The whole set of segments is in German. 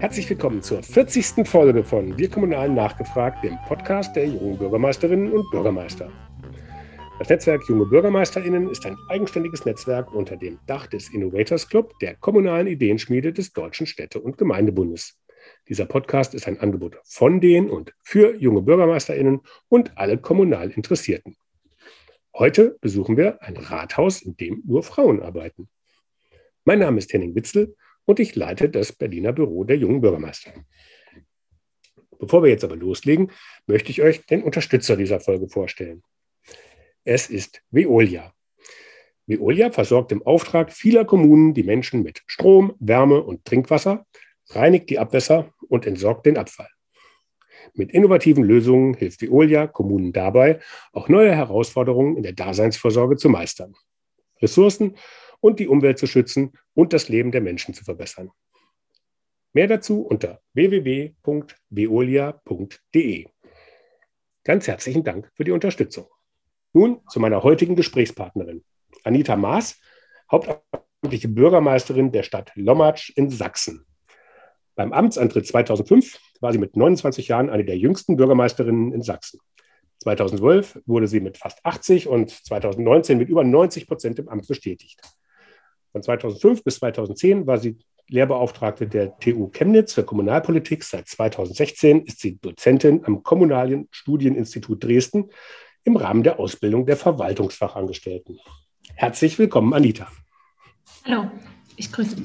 Herzlich willkommen zur 40. Folge von Wir Kommunalen nachgefragt, dem Podcast der jungen Bürgermeisterinnen und Bürgermeister. Das Netzwerk Junge BürgermeisterInnen ist ein eigenständiges Netzwerk unter dem Dach des Innovators Club, der kommunalen Ideenschmiede des Deutschen Städte- und Gemeindebundes. Dieser Podcast ist ein Angebot von den und für junge BürgermeisterInnen und alle kommunal Interessierten. Heute besuchen wir ein Rathaus, in dem nur Frauen arbeiten. Mein Name ist Henning Witzel und ich leite das Berliner Büro der jungen Bürgermeister. Bevor wir jetzt aber loslegen, möchte ich euch den Unterstützer dieser Folge vorstellen. Es ist Veolia. Veolia versorgt im Auftrag vieler Kommunen die Menschen mit Strom, Wärme und Trinkwasser, reinigt die Abwässer und entsorgt den Abfall. Mit innovativen Lösungen hilft Veolia Kommunen dabei, auch neue Herausforderungen in der Daseinsvorsorge zu meistern. Ressourcen und die Umwelt zu schützen und das Leben der Menschen zu verbessern. Mehr dazu unter www.veolia.de. Ganz herzlichen Dank für die Unterstützung. Nun zu meiner heutigen Gesprächspartnerin, Anita Maas, hauptamtliche Bürgermeisterin der Stadt Lommatsch in Sachsen. Beim Amtsantritt 2005 war sie mit 29 Jahren eine der jüngsten Bürgermeisterinnen in Sachsen. 2012 wurde sie mit fast 80 und 2019 mit über 90 Prozent im Amt bestätigt. Von 2005 bis 2010 war sie Lehrbeauftragte der TU Chemnitz für Kommunalpolitik. Seit 2016 ist sie Dozentin am Kommunalen Studieninstitut Dresden im Rahmen der Ausbildung der Verwaltungsfachangestellten. Herzlich willkommen, Anita. Hallo, ich grüße.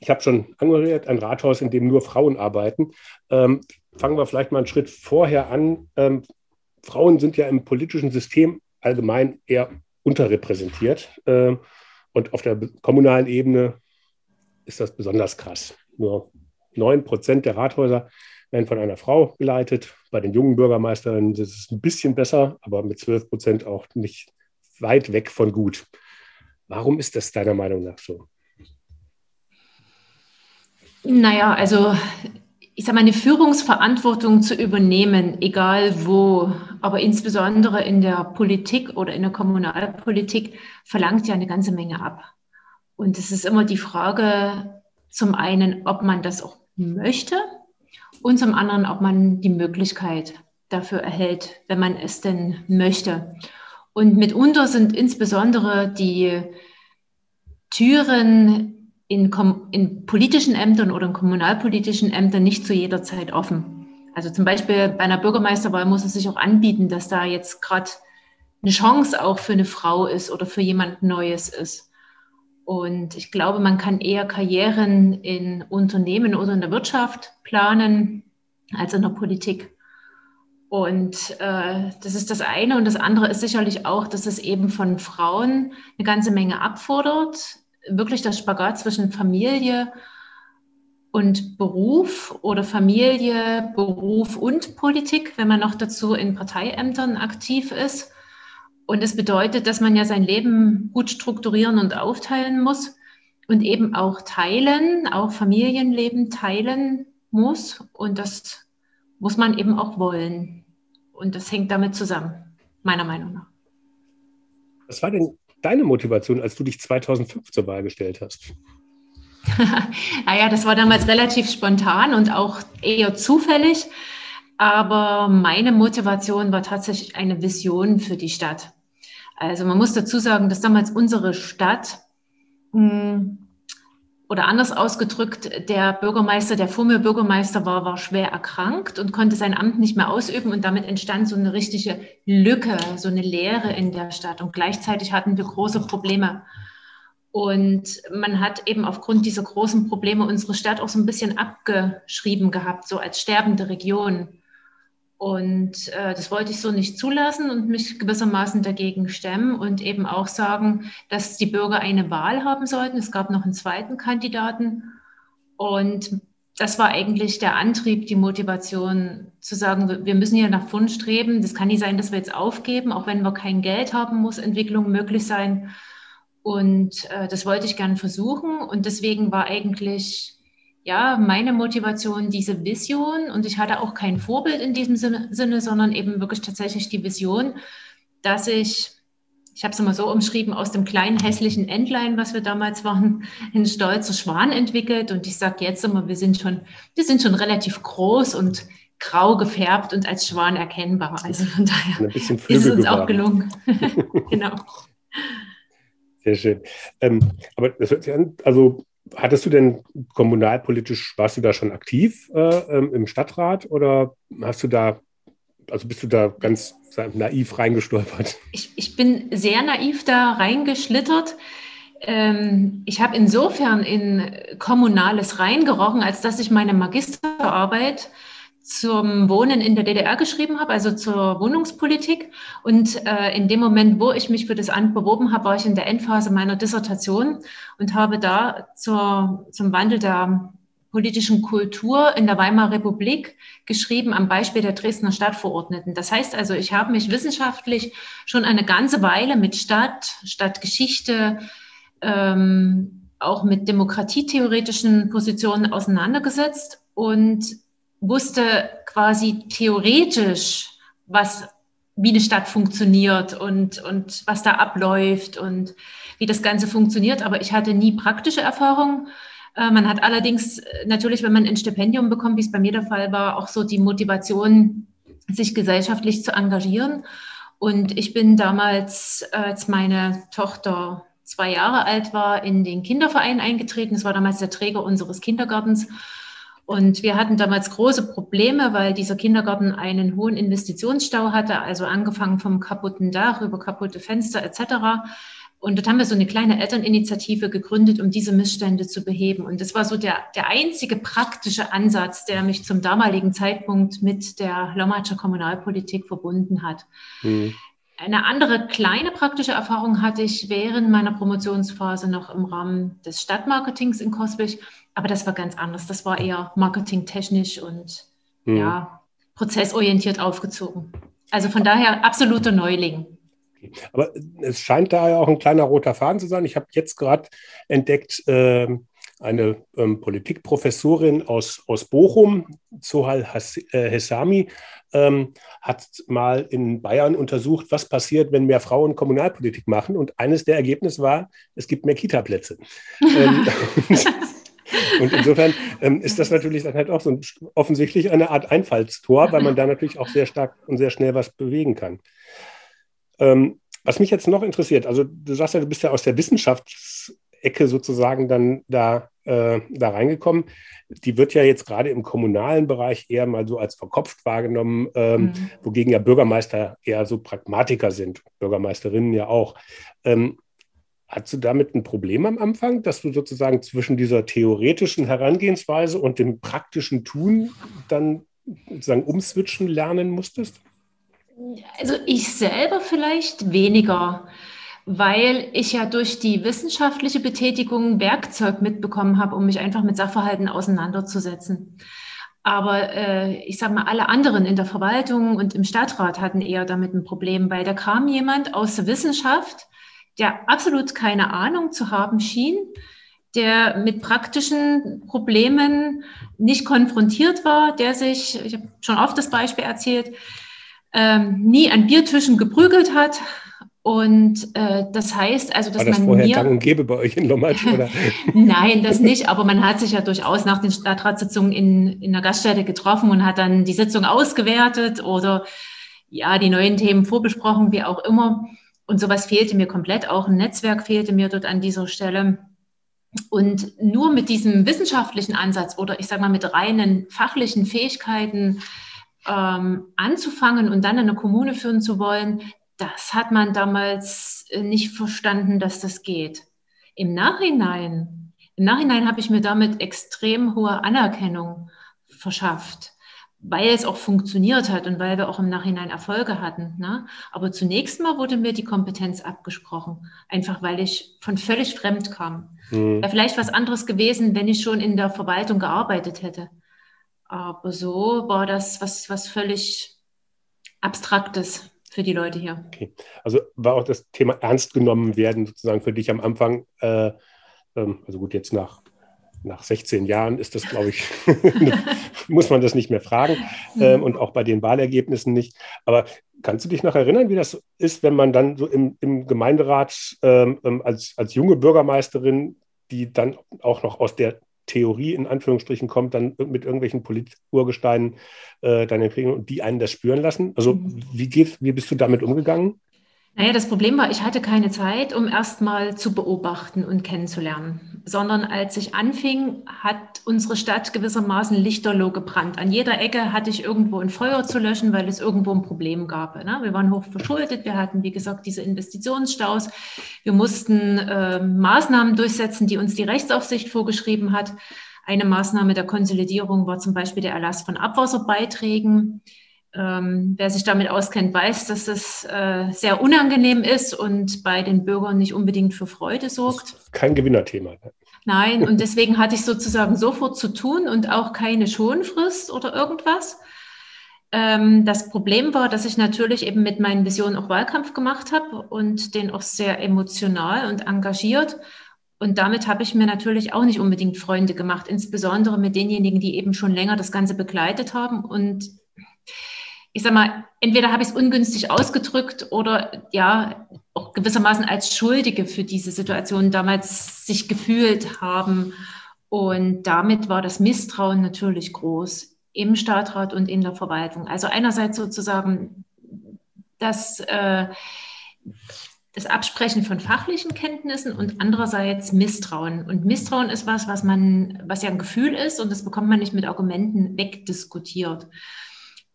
Ich habe schon angehört, ein Rathaus, in dem nur Frauen arbeiten. Ähm, fangen wir vielleicht mal einen Schritt vorher an. Ähm, Frauen sind ja im politischen System allgemein eher unterrepräsentiert. Ähm, und auf der kommunalen Ebene ist das besonders krass. Nur 9 Prozent der Rathäuser werden von einer Frau geleitet. Bei den jungen Bürgermeisterinnen ist es ein bisschen besser, aber mit 12 Prozent auch nicht weit weg von gut. Warum ist das deiner Meinung nach so? Naja, also ich sage mal, eine Führungsverantwortung zu übernehmen, egal wo, aber insbesondere in der Politik oder in der Kommunalpolitik, verlangt ja eine ganze Menge ab. Und es ist immer die Frage, zum einen, ob man das auch möchte und zum anderen, ob man die Möglichkeit dafür erhält, wenn man es denn möchte. Und mitunter sind insbesondere die Türen in, in politischen Ämtern oder in kommunalpolitischen Ämtern nicht zu jeder Zeit offen. Also zum Beispiel bei einer Bürgermeisterwahl muss es sich auch anbieten, dass da jetzt gerade eine Chance auch für eine Frau ist oder für jemand Neues ist. Und ich glaube, man kann eher Karrieren in Unternehmen oder in der Wirtschaft planen als in der Politik. Und äh, das ist das eine. Und das andere ist sicherlich auch, dass es eben von Frauen eine ganze Menge abfordert, wirklich das Spagat zwischen Familie und Beruf oder Familie, Beruf und Politik, wenn man noch dazu in Parteiämtern aktiv ist. Und es das bedeutet, dass man ja sein Leben gut strukturieren und aufteilen muss und eben auch teilen, auch Familienleben teilen muss. Und das muss man eben auch wollen. Und das hängt damit zusammen, meiner Meinung nach. Was war denn deine Motivation, als du dich 2005 zur Wahl gestellt hast? naja, das war damals relativ spontan und auch eher zufällig. Aber meine Motivation war tatsächlich eine Vision für die Stadt. Also man muss dazu sagen, dass damals unsere Stadt mh, hm, oder anders ausgedrückt, der Bürgermeister, der vor mir Bürgermeister war, war schwer erkrankt und konnte sein Amt nicht mehr ausüben. Und damit entstand so eine richtige Lücke, so eine Leere in der Stadt. Und gleichzeitig hatten wir große Probleme. Und man hat eben aufgrund dieser großen Probleme unsere Stadt auch so ein bisschen abgeschrieben gehabt, so als sterbende Region. Und äh, das wollte ich so nicht zulassen und mich gewissermaßen dagegen stemmen und eben auch sagen, dass die Bürger eine Wahl haben sollten. Es gab noch einen zweiten Kandidaten. Und das war eigentlich der Antrieb, die Motivation zu sagen, wir müssen ja nach vorn streben. Das kann nicht sein, dass wir jetzt aufgeben, auch wenn wir kein Geld haben, muss Entwicklung möglich sein. Und äh, das wollte ich gern versuchen. Und deswegen war eigentlich ja, meine Motivation, diese Vision, und ich hatte auch kein Vorbild in diesem Sinne, sondern eben wirklich tatsächlich die Vision, dass ich ich habe es immer so umschrieben, aus dem kleinen hässlichen Entlein, was wir damals waren, ein stolzer Schwan entwickelt. Und ich sage jetzt immer, wir sind schon, wir sind schon relativ groß und grau gefärbt und als Schwan erkennbar. Also von daher ist es uns auch gelungen. genau. Sehr schön. Ähm, aber das hört sich an, also hattest du denn kommunalpolitisch, warst du da schon aktiv äh, ähm, im Stadtrat oder hast du da, also bist du da ganz naiv reingestolpert? Ich, ich bin sehr naiv da reingeschlittert. Ähm, ich habe insofern in Kommunales reingerochen, als dass ich meine Magisterarbeit zum Wohnen in der DDR geschrieben habe, also zur Wohnungspolitik. Und äh, in dem Moment, wo ich mich für das Amt beworben habe, war ich in der Endphase meiner Dissertation und habe da zur, zum Wandel der politischen Kultur in der Weimarer Republik geschrieben am Beispiel der Dresdner Stadtverordneten. Das heißt also, ich habe mich wissenschaftlich schon eine ganze Weile mit Stadt, Stadtgeschichte, ähm, auch mit demokratietheoretischen Positionen auseinandergesetzt und wusste quasi theoretisch, was, wie eine Stadt funktioniert und, und was da abläuft und wie das Ganze funktioniert. Aber ich hatte nie praktische Erfahrung. Äh, man hat allerdings äh, natürlich, wenn man ein Stipendium bekommt, wie es bei mir der Fall war, auch so die Motivation, sich gesellschaftlich zu engagieren. Und ich bin damals, als meine Tochter zwei Jahre alt war, in den Kinderverein eingetreten. Das war damals der Träger unseres Kindergartens und wir hatten damals große Probleme, weil dieser Kindergarten einen hohen Investitionsstau hatte, also angefangen vom kaputten Dach über kaputte Fenster etc. Und dort haben wir so eine kleine Elterninitiative gegründet, um diese Missstände zu beheben. Und das war so der, der einzige praktische Ansatz, der mich zum damaligen Zeitpunkt mit der Lommatscher Kommunalpolitik verbunden hat. Mhm. Eine andere kleine praktische Erfahrung hatte ich während meiner Promotionsphase noch im Rahmen des Stadtmarketings in Koswig. Aber das war ganz anders. Das war eher marketingtechnisch und mhm. ja, prozessorientiert aufgezogen. Also von daher absoluter Neuling. Aber es scheint da ja auch ein kleiner roter Faden zu sein. Ich habe jetzt gerade entdeckt, äh, eine ähm, Politikprofessorin aus, aus Bochum, Zohal äh, Hessami, ähm, hat mal in Bayern untersucht, was passiert, wenn mehr Frauen Kommunalpolitik machen. Und eines der Ergebnisse war, es gibt mehr Kita-Plätze. ähm, Und insofern ähm, ist das natürlich dann halt auch so ein, offensichtlich eine Art Einfallstor, weil man da natürlich auch sehr stark und sehr schnell was bewegen kann. Ähm, was mich jetzt noch interessiert, also du sagst ja, du bist ja aus der Wissenschaftsecke sozusagen dann da, äh, da reingekommen. Die wird ja jetzt gerade im kommunalen Bereich eher mal so als verkopft wahrgenommen, ähm, mhm. wogegen ja Bürgermeister eher so Pragmatiker sind, Bürgermeisterinnen ja auch. Ähm, Hast du damit ein Problem am Anfang, dass du sozusagen zwischen dieser theoretischen Herangehensweise und dem praktischen Tun dann sozusagen umswitchen lernen musstest? Also ich selber vielleicht weniger, weil ich ja durch die wissenschaftliche Betätigung Werkzeug mitbekommen habe, um mich einfach mit Sachverhalten auseinanderzusetzen. Aber äh, ich sage mal, alle anderen in der Verwaltung und im Stadtrat hatten eher damit ein Problem, weil da kam jemand aus der Wissenschaft, der absolut keine Ahnung zu haben schien, der mit praktischen Problemen nicht konfrontiert war, der sich, ich habe schon oft das Beispiel erzählt, ähm, nie an Biertischen geprügelt hat. Und äh, das heißt also, dass War das man vorher mir, gang und gäbe bei euch in Lomatsch, oder? Nein, das nicht. Aber man hat sich ja durchaus nach den Stadtratssitzungen in, in der Gaststätte getroffen und hat dann die Sitzung ausgewertet oder ja die neuen Themen vorbesprochen, wie auch immer. Und sowas fehlte mir komplett. Auch ein Netzwerk fehlte mir dort an dieser Stelle. Und nur mit diesem wissenschaftlichen Ansatz oder ich sage mal mit reinen fachlichen Fähigkeiten ähm, anzufangen und dann eine Kommune führen zu wollen, das hat man damals nicht verstanden, dass das geht. Im Nachhinein, im Nachhinein habe ich mir damit extrem hohe Anerkennung verschafft weil es auch funktioniert hat und weil wir auch im Nachhinein Erfolge hatten. Ne? Aber zunächst mal wurde mir die Kompetenz abgesprochen, einfach weil ich von völlig fremd kam. Mhm. Wäre vielleicht was anderes gewesen, wenn ich schon in der Verwaltung gearbeitet hätte. Aber so war das was, was völlig Abstraktes für die Leute hier. Okay. Also war auch das Thema ernst genommen werden sozusagen für dich am Anfang, äh, ähm, also gut, jetzt nach nach 16 Jahren ist das, glaube ich, muss man das nicht mehr fragen mhm. ähm, und auch bei den Wahlergebnissen nicht. Aber kannst du dich noch erinnern, wie das ist, wenn man dann so im, im Gemeinderat ähm, ähm als, als junge Bürgermeisterin, die dann auch noch aus der Theorie in Anführungsstrichen kommt, dann mit irgendwelchen Politurgesteinen äh, deine Empfehlungen und die einen das spüren lassen? Also mhm. wie, geht, wie bist du damit umgegangen? Naja, das Problem war, ich hatte keine Zeit, um erstmal zu beobachten und kennenzulernen, sondern als ich anfing, hat unsere Stadt gewissermaßen lichterloh gebrannt. An jeder Ecke hatte ich irgendwo ein Feuer zu löschen, weil es irgendwo ein Problem gab. Ne? Wir waren hoch verschuldet, wir hatten, wie gesagt, diese Investitionsstaus. Wir mussten äh, Maßnahmen durchsetzen, die uns die Rechtsaufsicht vorgeschrieben hat. Eine Maßnahme der Konsolidierung war zum Beispiel der Erlass von Abwasserbeiträgen. Ähm, wer sich damit auskennt, weiß, dass das äh, sehr unangenehm ist und bei den Bürgern nicht unbedingt für Freude sorgt. Kein Gewinnerthema. Ne? Nein, und deswegen hatte ich sozusagen sofort zu tun und auch keine Schonfrist oder irgendwas. Ähm, das Problem war, dass ich natürlich eben mit meinen Visionen auch Wahlkampf gemacht habe und den auch sehr emotional und engagiert. Und damit habe ich mir natürlich auch nicht unbedingt Freunde gemacht, insbesondere mit denjenigen, die eben schon länger das Ganze begleitet haben und ich sag mal, entweder habe ich es ungünstig ausgedrückt oder ja, auch gewissermaßen als Schuldige für diese Situation damals sich gefühlt haben. Und damit war das Misstrauen natürlich groß im Stadtrat und in der Verwaltung. Also einerseits sozusagen das, äh, das Absprechen von fachlichen Kenntnissen und andererseits Misstrauen. Und Misstrauen ist was, was man, was ja ein Gefühl ist und das bekommt man nicht mit Argumenten wegdiskutiert.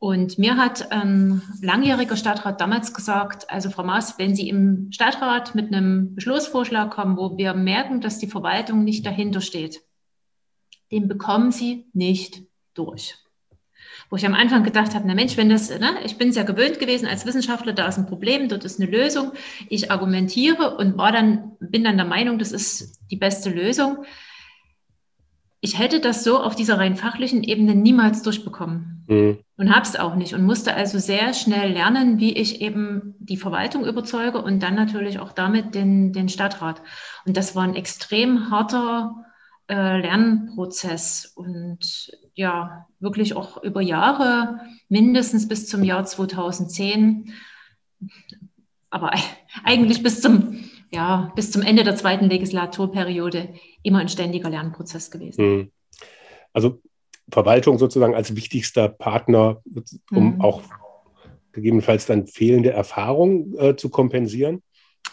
Und mir hat ein langjähriger Stadtrat damals gesagt, also Frau Maas, wenn Sie im Stadtrat mit einem Beschlussvorschlag kommen, wo wir merken, dass die Verwaltung nicht dahinter steht, den bekommen Sie nicht durch. Wo ich am Anfang gedacht habe, na Mensch, wenn das, ne, ich bin es ja gewöhnt gewesen als Wissenschaftler, da ist ein Problem, dort ist eine Lösung. Ich argumentiere und war dann, bin dann der Meinung, das ist die beste Lösung ich hätte das so auf dieser rein fachlichen Ebene niemals durchbekommen mhm. und habe es auch nicht und musste also sehr schnell lernen, wie ich eben die Verwaltung überzeuge und dann natürlich auch damit den, den Stadtrat. Und das war ein extrem harter äh, Lernprozess und ja, wirklich auch über Jahre, mindestens bis zum Jahr 2010, aber eigentlich bis zum ja, bis zum Ende der zweiten Legislaturperiode immer ein ständiger Lernprozess gewesen. Hm. Also Verwaltung sozusagen als wichtigster Partner, um mhm. auch gegebenenfalls dann fehlende Erfahrung äh, zu kompensieren?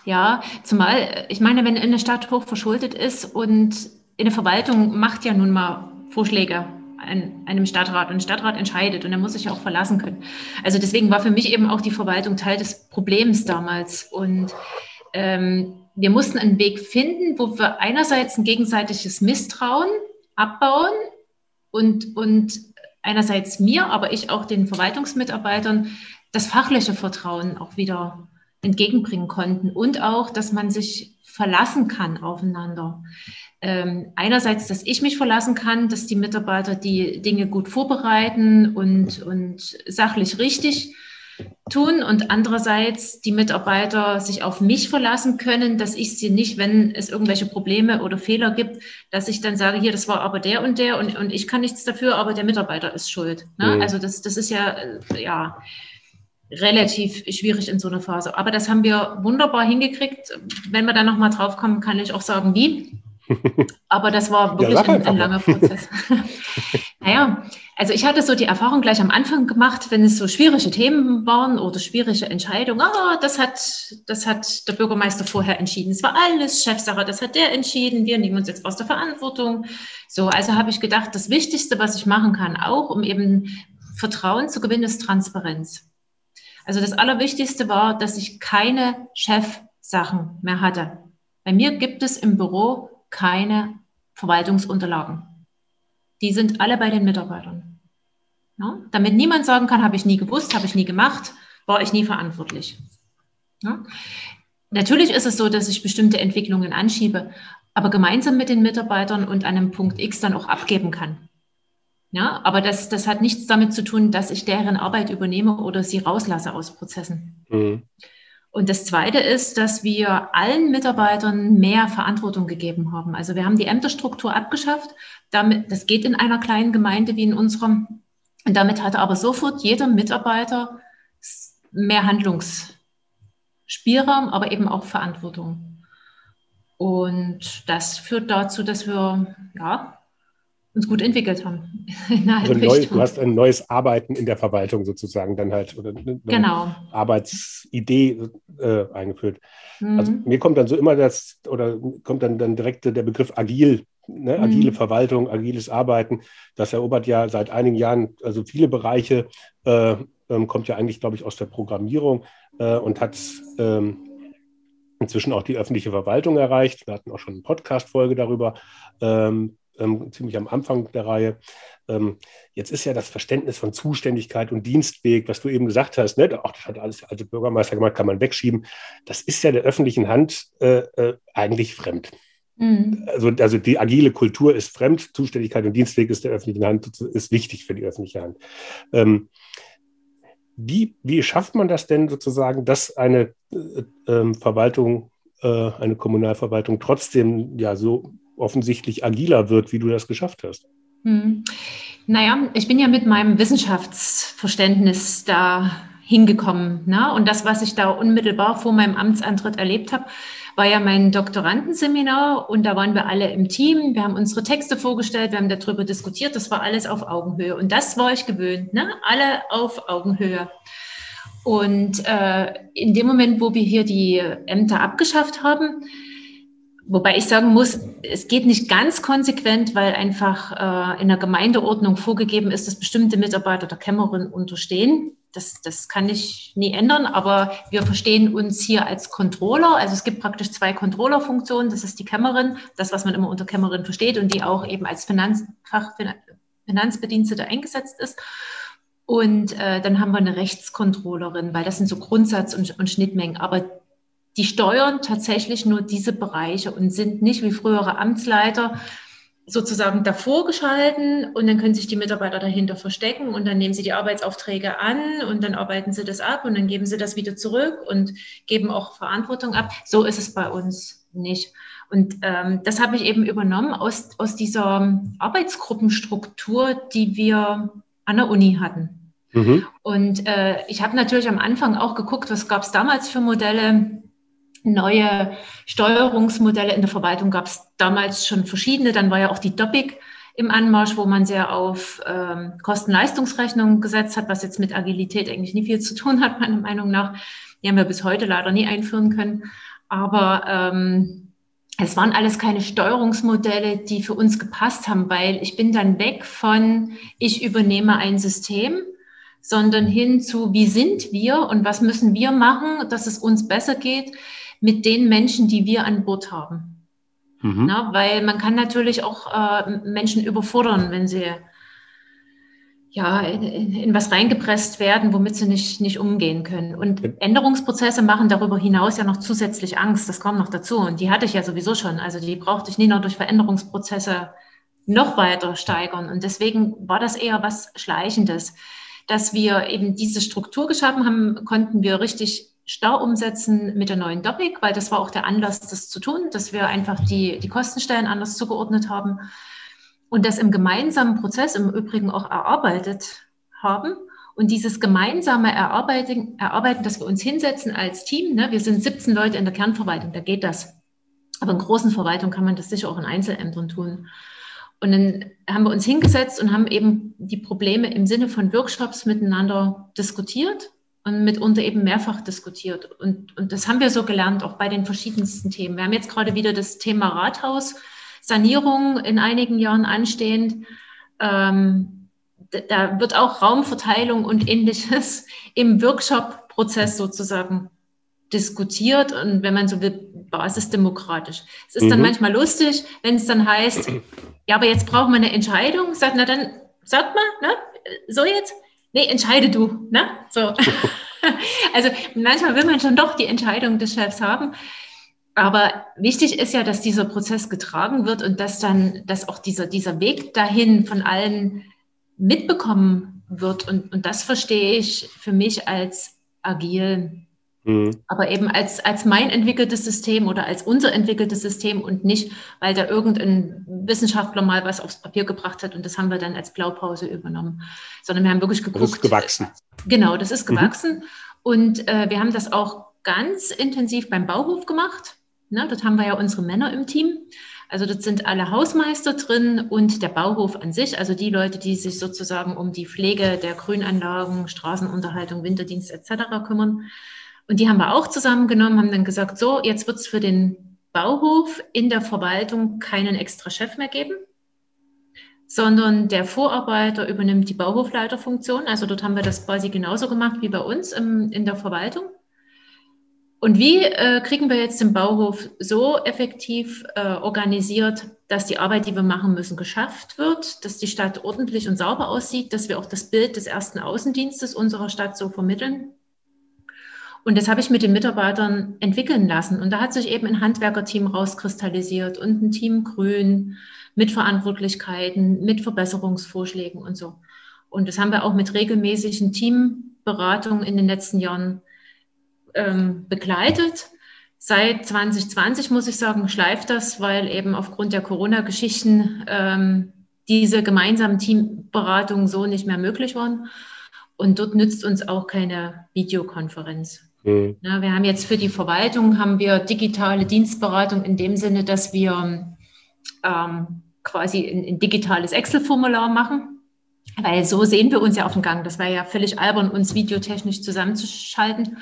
Ja, zumal, ich meine, wenn eine Stadt hoch verschuldet ist und eine Verwaltung macht ja nun mal Vorschläge an einem Stadtrat und ein Stadtrat entscheidet und er muss sich auch verlassen können. Also deswegen war für mich eben auch die Verwaltung Teil des Problems damals und ähm, wir mussten einen Weg finden, wo wir einerseits ein gegenseitiges Misstrauen abbauen und, und einerseits mir, aber ich auch den Verwaltungsmitarbeitern das fachliche Vertrauen auch wieder entgegenbringen konnten und auch, dass man sich verlassen kann aufeinander. Ähm, einerseits, dass ich mich verlassen kann, dass die Mitarbeiter die Dinge gut vorbereiten und, und sachlich richtig tun und andererseits die Mitarbeiter sich auf mich verlassen können, dass ich sie nicht, wenn es irgendwelche Probleme oder Fehler gibt, dass ich dann sage, hier, das war aber der und der und, und ich kann nichts dafür, aber der Mitarbeiter ist schuld. Ne? Mhm. Also das, das ist ja, ja relativ schwierig in so einer Phase. Aber das haben wir wunderbar hingekriegt. Wenn wir da nochmal drauf kommen, kann ich auch sagen, wie. Aber das war wirklich ja, ein, ein, langer Prozess. naja, also ich hatte so die Erfahrung gleich am Anfang gemacht, wenn es so schwierige Themen waren oder schwierige Entscheidungen, ah, das hat, das hat der Bürgermeister vorher entschieden. Es war alles Chefsache, das hat der entschieden, wir nehmen uns jetzt aus der Verantwortung. So, also habe ich gedacht, das Wichtigste, was ich machen kann, auch um eben Vertrauen zu gewinnen, ist Transparenz. Also das Allerwichtigste war, dass ich keine Chefsachen mehr hatte. Bei mir gibt es im Büro keine Verwaltungsunterlagen. Die sind alle bei den Mitarbeitern. Ja? Damit niemand sagen kann, habe ich nie gewusst, habe ich nie gemacht, war ich nie verantwortlich. Ja? Natürlich ist es so, dass ich bestimmte Entwicklungen anschiebe, aber gemeinsam mit den Mitarbeitern und an einem Punkt X dann auch abgeben kann. Ja, aber das, das hat nichts damit zu tun, dass ich deren Arbeit übernehme oder sie rauslasse aus Prozessen. Mhm. Und das Zweite ist, dass wir allen Mitarbeitern mehr Verantwortung gegeben haben. Also wir haben die Ämterstruktur abgeschafft. Damit, das geht in einer kleinen Gemeinde wie in unserem. Und damit hat aber sofort jeder Mitarbeiter mehr Handlungsspielraum, aber eben auch Verantwortung. Und das führt dazu, dass wir ja, uns gut entwickelt haben. Also neu, du hast ein neues Arbeiten in der Verwaltung sozusagen dann halt oder eine genau. Arbeitsidee äh, eingeführt. Mhm. Also mir kommt dann so immer das oder kommt dann, dann direkt der Begriff agil, ne? agile mhm. Verwaltung, agiles Arbeiten. Das erobert ja seit einigen Jahren also viele Bereiche, äh, ähm, kommt ja eigentlich, glaube ich, aus der Programmierung äh, und hat ähm, inzwischen auch die öffentliche Verwaltung erreicht. Wir hatten auch schon eine Podcast-Folge darüber. Ähm, ähm, ziemlich am Anfang der Reihe. Ähm, jetzt ist ja das Verständnis von Zuständigkeit und Dienstweg, was du eben gesagt hast, ne? Ach, das hat alles alte Bürgermeister gemacht, kann man wegschieben. Das ist ja der öffentlichen Hand äh, äh, eigentlich fremd. Mhm. Also, also die agile Kultur ist fremd, Zuständigkeit und Dienstweg ist der öffentlichen Hand, ist wichtig für die öffentliche Hand. Ähm, wie, wie schafft man das denn sozusagen, dass eine äh, ähm, Verwaltung, äh, eine Kommunalverwaltung trotzdem ja so offensichtlich agiler wird, wie du das geschafft hast? Hm. Naja, ich bin ja mit meinem Wissenschaftsverständnis da hingekommen. Ne? Und das, was ich da unmittelbar vor meinem Amtsantritt erlebt habe, war ja mein Doktorandenseminar und da waren wir alle im Team. Wir haben unsere Texte vorgestellt, wir haben darüber diskutiert. Das war alles auf Augenhöhe. Und das war ich gewöhnt, ne? alle auf Augenhöhe. Und äh, in dem Moment, wo wir hier die Ämter abgeschafft haben, Wobei ich sagen muss, es geht nicht ganz konsequent, weil einfach äh, in der Gemeindeordnung vorgegeben ist, dass bestimmte Mitarbeiter der Kämmerin unterstehen. Das, das kann ich nie ändern, aber wir verstehen uns hier als Controller. Also es gibt praktisch zwei Controller-Funktionen. Das ist die Kämmerin, das, was man immer unter Kämmerin versteht und die auch eben als Finanzfach, Finanzbedienstete eingesetzt ist. Und äh, dann haben wir eine Rechtskontrollerin, weil das sind so Grundsatz- und, und Schnittmengen. Aber die steuern tatsächlich nur diese Bereiche und sind nicht wie frühere Amtsleiter sozusagen davor geschalten und dann können sich die Mitarbeiter dahinter verstecken und dann nehmen sie die Arbeitsaufträge an und dann arbeiten sie das ab und dann geben sie das wieder zurück und geben auch Verantwortung ab. So ist es bei uns nicht. Und ähm, das habe ich eben übernommen aus, aus dieser Arbeitsgruppenstruktur, die wir an der Uni hatten. Mhm. Und äh, ich habe natürlich am Anfang auch geguckt, was gab es damals für Modelle, neue Steuerungsmodelle in der Verwaltung gab es damals schon verschiedene. Dann war ja auch die Doppik im Anmarsch, wo man sehr auf ähm, Kosten-Leistungsrechnung gesetzt hat, was jetzt mit Agilität eigentlich nie viel zu tun hat, meiner Meinung nach. Die haben wir bis heute leider nie einführen können. Aber ähm, es waren alles keine Steuerungsmodelle, die für uns gepasst haben, weil ich bin dann weg von, ich übernehme ein System, sondern hin zu, wie sind wir und was müssen wir machen, dass es uns besser geht mit den Menschen, die wir an Bord haben. Mhm. Na, weil man kann natürlich auch äh, Menschen überfordern, wenn sie ja, in, in, in, was reingepresst werden, womit sie nicht, nicht umgehen können. Und Änderungsprozesse machen darüber hinaus ja noch zusätzlich Angst. Das kommt noch dazu. Und die hatte ich ja sowieso schon. Also die brauchte ich nie noch durch Veränderungsprozesse noch weiter steigern. Und deswegen war das eher was Schleichendes. Dass wir eben diese Struktur geschaffen haben, konnten wir richtig starr umsetzen mit der neuen Doppik, weil das war auch der Anlass, das zu tun, dass wir einfach die, die Kostenstellen anders zugeordnet haben und das im gemeinsamen Prozess im Übrigen auch erarbeitet haben. Und dieses gemeinsame Erarbeiten, Erarbeiten, dass wir uns hinsetzen als Team, ne, wir sind 17 Leute in der Kernverwaltung, da geht das. Aber in großen Verwaltungen kann man das sicher auch in Einzelämtern tun. Und dann haben wir uns hingesetzt und haben eben die Probleme im Sinne von Workshops miteinander diskutiert und mitunter eben mehrfach diskutiert. Und, und das haben wir so gelernt, auch bei den verschiedensten Themen. Wir haben jetzt gerade wieder das Thema Rathaus, Sanierung in einigen Jahren anstehend. Ähm, da wird auch Raumverteilung und ähnliches im Workshop-Prozess sozusagen diskutiert und wenn man so will, basisdemokratisch. Es ist mhm. dann manchmal lustig, wenn es dann heißt, ja, aber jetzt brauchen wir eine Entscheidung. Sagt, na dann, sagt mal, ne, so jetzt, nee, entscheide du. Ne? So. also manchmal will man schon doch die Entscheidung des Chefs haben. Aber wichtig ist ja, dass dieser Prozess getragen wird und dass dann, dass auch dieser, dieser Weg dahin von allen mitbekommen wird. Und, und das verstehe ich für mich als agil. Mhm. Aber eben als, als mein entwickeltes System oder als unser entwickeltes System und nicht, weil da irgendein Wissenschaftler mal was aufs Papier gebracht hat und das haben wir dann als Blaupause übernommen. Sondern wir haben wirklich geguckt. Das ist gewachsen. Genau, das ist mhm. gewachsen. Mhm. Und äh, wir haben das auch ganz intensiv beim Bauhof gemacht. Ne, dort haben wir ja unsere Männer im Team. Also dort sind alle Hausmeister drin und der Bauhof an sich, also die Leute, die sich sozusagen um die Pflege der Grünanlagen, Straßenunterhaltung, Winterdienst etc. kümmern. Und die haben wir auch zusammengenommen, haben dann gesagt, so, jetzt wird es für den Bauhof in der Verwaltung keinen extra Chef mehr geben, sondern der Vorarbeiter übernimmt die Bauhofleiterfunktion. Also dort haben wir das quasi genauso gemacht wie bei uns im, in der Verwaltung. Und wie äh, kriegen wir jetzt den Bauhof so effektiv äh, organisiert, dass die Arbeit, die wir machen müssen, geschafft wird, dass die Stadt ordentlich und sauber aussieht, dass wir auch das Bild des ersten Außendienstes unserer Stadt so vermitteln? Und das habe ich mit den Mitarbeitern entwickeln lassen. Und da hat sich eben ein Handwerkerteam rauskristallisiert und ein Team Grün mit Verantwortlichkeiten, mit Verbesserungsvorschlägen und so. Und das haben wir auch mit regelmäßigen Teamberatungen in den letzten Jahren ähm, begleitet. Seit 2020 muss ich sagen, schleift das, weil eben aufgrund der Corona-Geschichten ähm, diese gemeinsamen Teamberatungen so nicht mehr möglich waren. Und dort nützt uns auch keine Videokonferenz. Mhm. Ja, wir haben jetzt für die Verwaltung haben wir digitale Dienstberatung in dem Sinne, dass wir ähm, quasi ein, ein digitales Excel-Formular machen. Weil so sehen wir uns ja auf dem Gang. Das wäre ja völlig albern, uns videotechnisch zusammenzuschalten.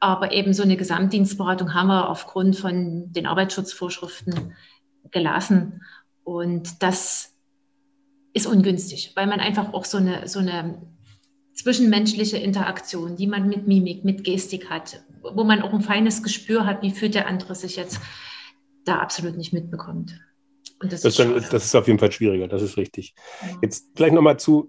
Aber eben so eine Gesamtdienstberatung haben wir aufgrund von den Arbeitsschutzvorschriften gelassen. Und das ist ungünstig, weil man einfach auch so eine, so eine zwischenmenschliche Interaktion, die man mit Mimik, mit Gestik hat, wo man auch ein feines Gespür hat, wie fühlt der andere sich jetzt, da absolut nicht mitbekommt. Und das, das, ist dann, das, ist auf jeden Fall schwieriger, das ist richtig. Ja. Jetzt gleich nochmal zu,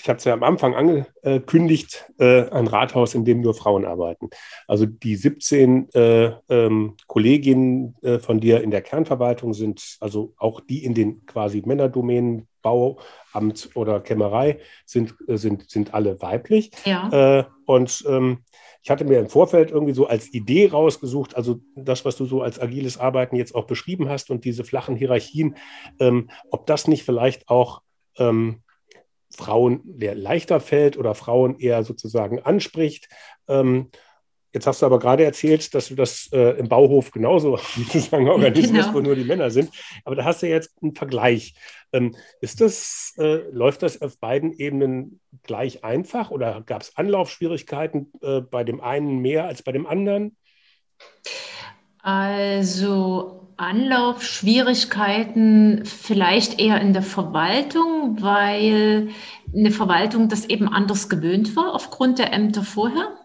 ich habe es ja am Anfang angekündigt, äh, ein Rathaus, in dem nur Frauen arbeiten. Also die 17 äh, ähm, Kolleginnen äh, von dir in der Kernverwaltung sind, also auch die in den quasi Männerdomänen, Bauamt oder Kämmerei, sind, äh, sind, sind alle weiblich. Ja. Äh, und ähm, ich hatte mir im Vorfeld irgendwie so als Idee rausgesucht, also das, was du so als agiles Arbeiten jetzt auch beschrieben hast und diese flachen Hierarchien, ähm, ob das nicht vielleicht auch ähm, Frauen leichter fällt oder Frauen eher sozusagen anspricht. Ähm, Jetzt hast du aber gerade erzählt, dass du das äh, im Bauhof genauso sozusagen organisierst, genau. wo nur die Männer sind. Aber da hast du jetzt einen Vergleich. Ähm, ist das, äh, läuft das auf beiden Ebenen gleich einfach oder gab es Anlaufschwierigkeiten äh, bei dem einen mehr als bei dem anderen? Also Anlaufschwierigkeiten vielleicht eher in der Verwaltung, weil eine Verwaltung das eben anders gewöhnt war aufgrund der Ämter vorher.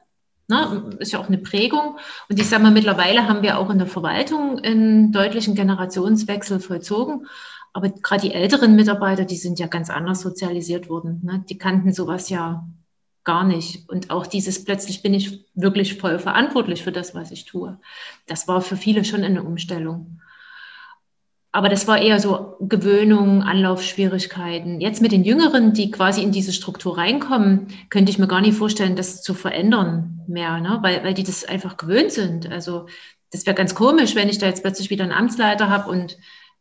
Ne, ist ja auch eine Prägung. Und ich sage mal, mittlerweile haben wir auch in der Verwaltung einen deutlichen Generationswechsel vollzogen. Aber gerade die älteren Mitarbeiter, die sind ja ganz anders sozialisiert worden. Ne? Die kannten sowas ja gar nicht. Und auch dieses plötzlich bin ich wirklich voll verantwortlich für das, was ich tue. Das war für viele schon eine Umstellung. Aber das war eher so Gewöhnung, Anlaufschwierigkeiten. Jetzt mit den Jüngeren, die quasi in diese Struktur reinkommen, könnte ich mir gar nicht vorstellen, das zu verändern mehr, ne? weil, weil die das einfach gewöhnt sind. Also das wäre ganz komisch, wenn ich da jetzt plötzlich wieder einen Amtsleiter habe und,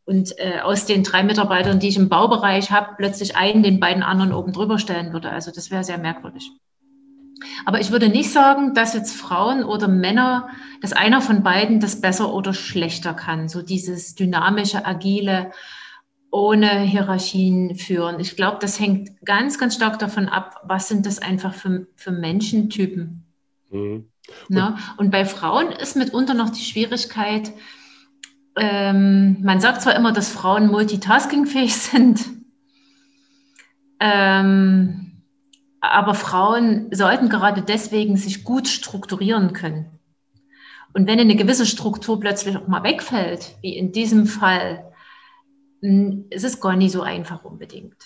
und äh, aus den drei Mitarbeitern, die ich im Baubereich habe, plötzlich einen den beiden anderen oben drüber stellen würde. Also das wäre sehr merkwürdig. Aber ich würde nicht sagen, dass jetzt Frauen oder Männer, dass einer von beiden das besser oder schlechter kann. So dieses dynamische, agile, ohne Hierarchien führen. Ich glaube, das hängt ganz, ganz stark davon ab, was sind das einfach für, für Menschentypen. Mhm. Na? Und bei Frauen ist mitunter noch die Schwierigkeit, ähm, man sagt zwar immer, dass Frauen multitaskingfähig sind, ähm, aber Frauen sollten gerade deswegen sich gut strukturieren können. Und wenn eine gewisse Struktur plötzlich auch mal wegfällt, wie in diesem Fall, ist es gar nicht so einfach unbedingt.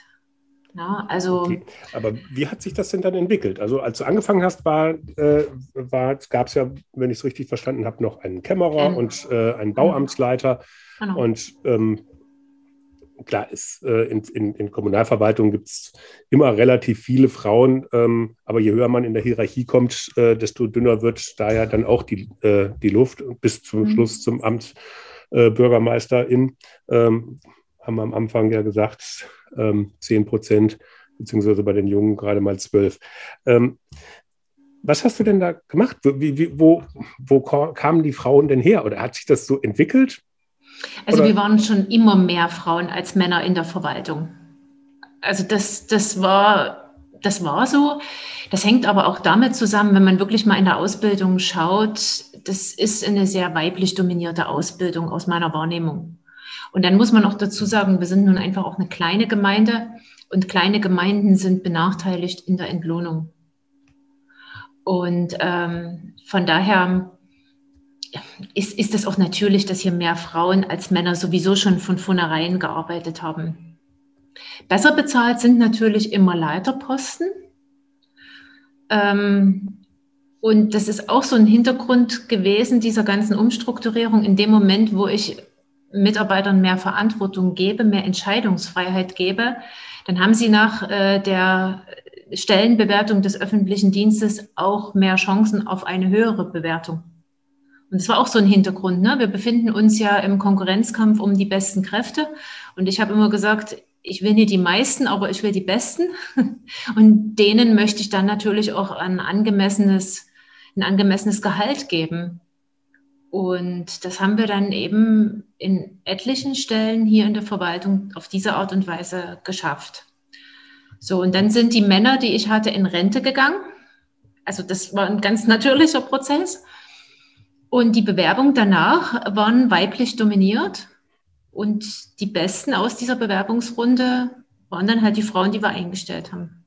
Ja, also, okay. Aber wie hat sich das denn dann entwickelt? Also als du angefangen hast, war, äh, war gab es ja, wenn ich es richtig verstanden habe, noch einen Kämmerer ähm, und äh, einen Bauamtsleiter. Genau. Und ähm, klar, ist, äh, in, in, in Kommunalverwaltung gibt es immer relativ viele Frauen, ähm, aber je höher man in der Hierarchie kommt, äh, desto dünner wird da ja dann auch die, äh, die Luft bis zum mhm. Schluss zum Amt äh, Bürgermeisterin. Ähm, haben wir am Anfang ja gesagt, ähm, 10 Prozent, beziehungsweise bei den Jungen gerade mal 12. Ähm, was hast du denn da gemacht? Wie, wie, wo, wo kamen die Frauen denn her? Oder hat sich das so entwickelt? Also Oder? wir waren schon immer mehr Frauen als Männer in der Verwaltung. Also das, das, war, das war so. Das hängt aber auch damit zusammen, wenn man wirklich mal in der Ausbildung schaut, das ist eine sehr weiblich dominierte Ausbildung aus meiner Wahrnehmung. Und dann muss man auch dazu sagen, wir sind nun einfach auch eine kleine Gemeinde und kleine Gemeinden sind benachteiligt in der Entlohnung. Und ähm, von daher ist, ist es auch natürlich, dass hier mehr Frauen als Männer sowieso schon von vornherein gearbeitet haben. Besser bezahlt sind natürlich immer Leiterposten. Ähm, und das ist auch so ein Hintergrund gewesen dieser ganzen Umstrukturierung. In dem Moment, wo ich Mitarbeitern mehr Verantwortung gebe, mehr Entscheidungsfreiheit gebe, dann haben sie nach äh, der Stellenbewertung des öffentlichen Dienstes auch mehr Chancen auf eine höhere Bewertung. Und das war auch so ein Hintergrund. Ne? Wir befinden uns ja im Konkurrenzkampf um die besten Kräfte. Und ich habe immer gesagt, ich will nicht die meisten, aber ich will die besten. Und denen möchte ich dann natürlich auch ein angemessenes, ein angemessenes Gehalt geben. Und das haben wir dann eben in etlichen Stellen hier in der Verwaltung auf diese Art und Weise geschafft. So, und dann sind die Männer, die ich hatte, in Rente gegangen. Also das war ein ganz natürlicher Prozess. Und die Bewerbungen danach waren weiblich dominiert. Und die Besten aus dieser Bewerbungsrunde waren dann halt die Frauen, die wir eingestellt haben.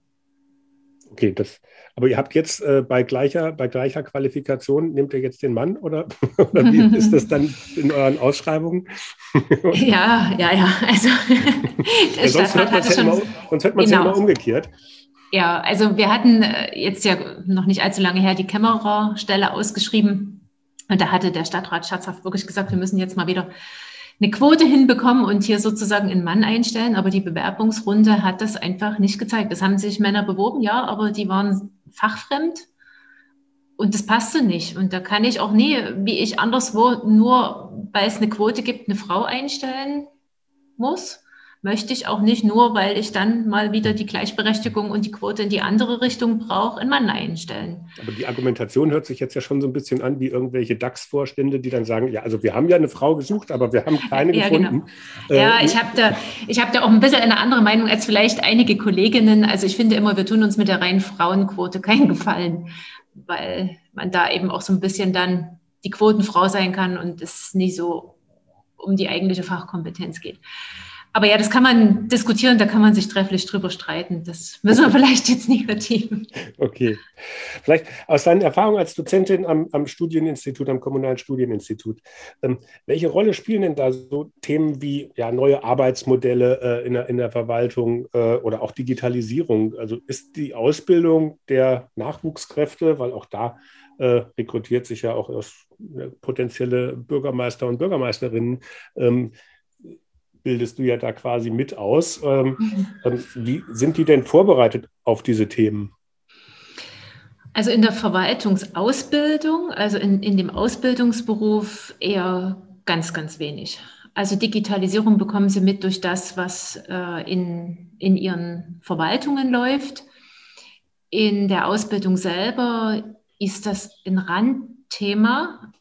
Okay, das, aber ihr habt jetzt äh, bei, gleicher, bei gleicher Qualifikation, nehmt ihr jetzt den Mann oder, oder wie ist das dann in euren Ausschreibungen? ja, ja, ja. Also, ja, sonst hört man es ja, immer, genau. ja immer umgekehrt. Ja, also wir hatten äh, jetzt ja noch nicht allzu lange her die Kämmererstelle ausgeschrieben. Und da hatte der Stadtrat scherzhaft wirklich gesagt, wir müssen jetzt mal wieder eine Quote hinbekommen und hier sozusagen einen Mann einstellen. Aber die Bewerbungsrunde hat das einfach nicht gezeigt. Es haben sich Männer beworben, ja, aber die waren fachfremd und das passte nicht. Und da kann ich auch nie, wie ich anderswo, nur weil es eine Quote gibt, eine Frau einstellen muss möchte ich auch nicht nur, weil ich dann mal wieder die Gleichberechtigung und die Quote in die andere Richtung brauche, einen Mann einstellen. Aber die Argumentation hört sich jetzt ja schon so ein bisschen an wie irgendwelche DAX-Vorstände, die dann sagen, ja, also wir haben ja eine Frau gesucht, aber wir haben keine ja, gefunden. Genau. Ja, äh, ich habe da, hab da auch ein bisschen eine andere Meinung als vielleicht einige Kolleginnen. Also ich finde immer, wir tun uns mit der reinen Frauenquote keinen Gefallen, weil man da eben auch so ein bisschen dann die Quotenfrau sein kann und es nicht so um die eigentliche Fachkompetenz geht. Aber ja, das kann man diskutieren, da kann man sich trefflich drüber streiten. Das müssen wir vielleicht jetzt nicht vertiefen. Okay. Vielleicht aus deinen Erfahrungen als Dozentin am, am Studieninstitut, am Kommunalen Studieninstitut, ähm, welche Rolle spielen denn da so Themen wie ja, neue Arbeitsmodelle äh, in, der, in der Verwaltung äh, oder auch Digitalisierung? Also ist die Ausbildung der Nachwuchskräfte, weil auch da äh, rekrutiert sich ja auch aus, potenzielle Bürgermeister und Bürgermeisterinnen, ähm, bildest du ja da quasi mit aus. Ähm, mhm. Ähm, wie sind die denn vorbereitet auf diese Themen? Also in der Verwaltungsausbildung, also in, in dem Ausbildungsberuf eher ganz, ganz wenig. Also Digitalisierung bekommen sie mit durch das, was äh, in, in ihren Verwaltungen läuft. In der Ausbildung selber ist das ein Randthema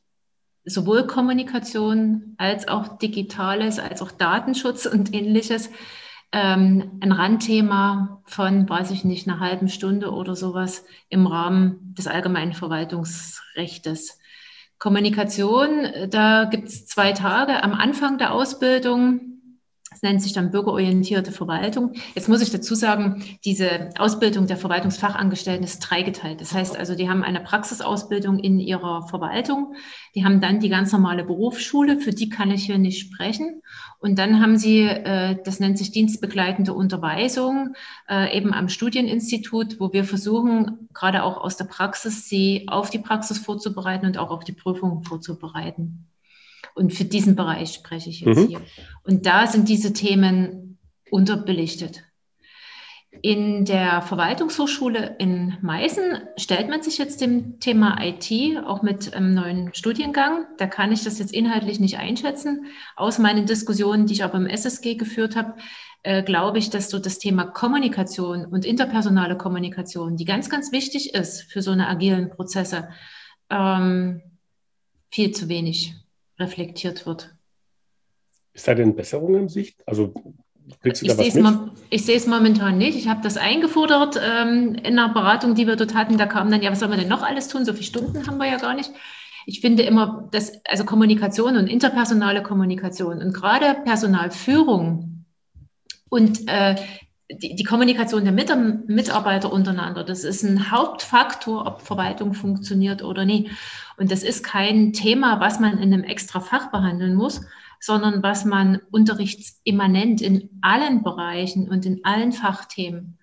sowohl Kommunikation als auch Digitales, als auch Datenschutz und ähnliches ähm, ein Randthema von, weiß ich nicht, einer halben Stunde oder sowas im Rahmen des allgemeinen Verwaltungsrechtes. Kommunikation, da gibt es zwei Tage am Anfang der Ausbildung das nennt sich dann bürgerorientierte Verwaltung. Jetzt muss ich dazu sagen, diese Ausbildung der Verwaltungsfachangestellten ist dreigeteilt. Das heißt also, die haben eine Praxisausbildung in ihrer Verwaltung. Die haben dann die ganz normale Berufsschule, für die kann ich hier nicht sprechen. Und dann haben sie, äh, das nennt sich dienstbegleitende Unterweisung, äh, eben am Studieninstitut, wo wir versuchen, gerade auch aus der Praxis, sie auf die Praxis vorzubereiten und auch auf die Prüfung vorzubereiten. Und für diesen Bereich spreche ich jetzt mhm. hier. Und da sind diese Themen unterbelichtet. In der Verwaltungshochschule in Meißen stellt man sich jetzt dem Thema IT auch mit einem neuen Studiengang. Da kann ich das jetzt inhaltlich nicht einschätzen. Aus meinen Diskussionen, die ich aber im SSG geführt habe, äh, glaube ich, dass so das Thema Kommunikation und interpersonale Kommunikation, die ganz, ganz wichtig ist für so eine agilen Prozesse, ähm, viel zu wenig reflektiert wird. Ist da denn Besserung in Sicht? Also ich sehe, ich sehe es momentan nicht. Ich habe das eingefordert ähm, in einer Beratung, die wir dort hatten. Da kam dann, ja, was sollen wir denn noch alles tun? So viele Stunden haben wir ja gar nicht. Ich finde immer, dass also Kommunikation und interpersonale Kommunikation und gerade Personalführung und äh, die, die, Kommunikation der Mit Mitarbeiter untereinander, das ist ein Hauptfaktor, ob Verwaltung funktioniert oder nicht. Und das ist kein Thema, was man in einem extra Fach behandeln muss, sondern was man unterrichtsimmanent in allen Bereichen und in allen Fachthemen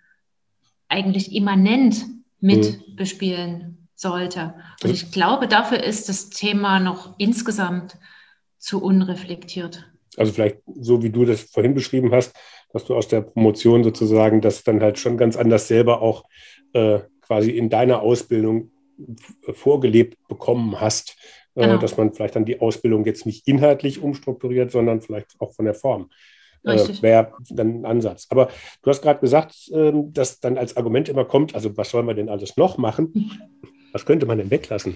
eigentlich immanent mit mhm. bespielen sollte. Und ich glaube, dafür ist das Thema noch insgesamt zu unreflektiert. Also vielleicht so, wie du das vorhin beschrieben hast, dass du aus der Promotion sozusagen das dann halt schon ganz anders selber auch äh, quasi in deiner Ausbildung vorgelebt bekommen hast, äh, genau. dass man vielleicht dann die Ausbildung jetzt nicht inhaltlich umstrukturiert, sondern vielleicht auch von der Form. Äh, Wäre dann ein Ansatz. Aber du hast gerade gesagt, äh, dass dann als Argument immer kommt, also was sollen wir denn alles noch machen? Was könnte man denn weglassen?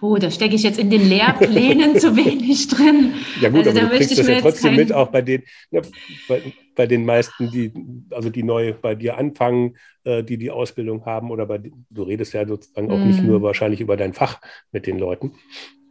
Oh, da stecke ich jetzt in den Lehrplänen zu wenig drin. Ja gut, also, aber du kriegst das ja trotzdem kein... mit, auch bei den, ja, bei, bei, den meisten, die, also die neu bei dir anfangen, äh, die die Ausbildung haben oder bei, du redest ja sozusagen auch mm. nicht nur wahrscheinlich über dein Fach mit den Leuten.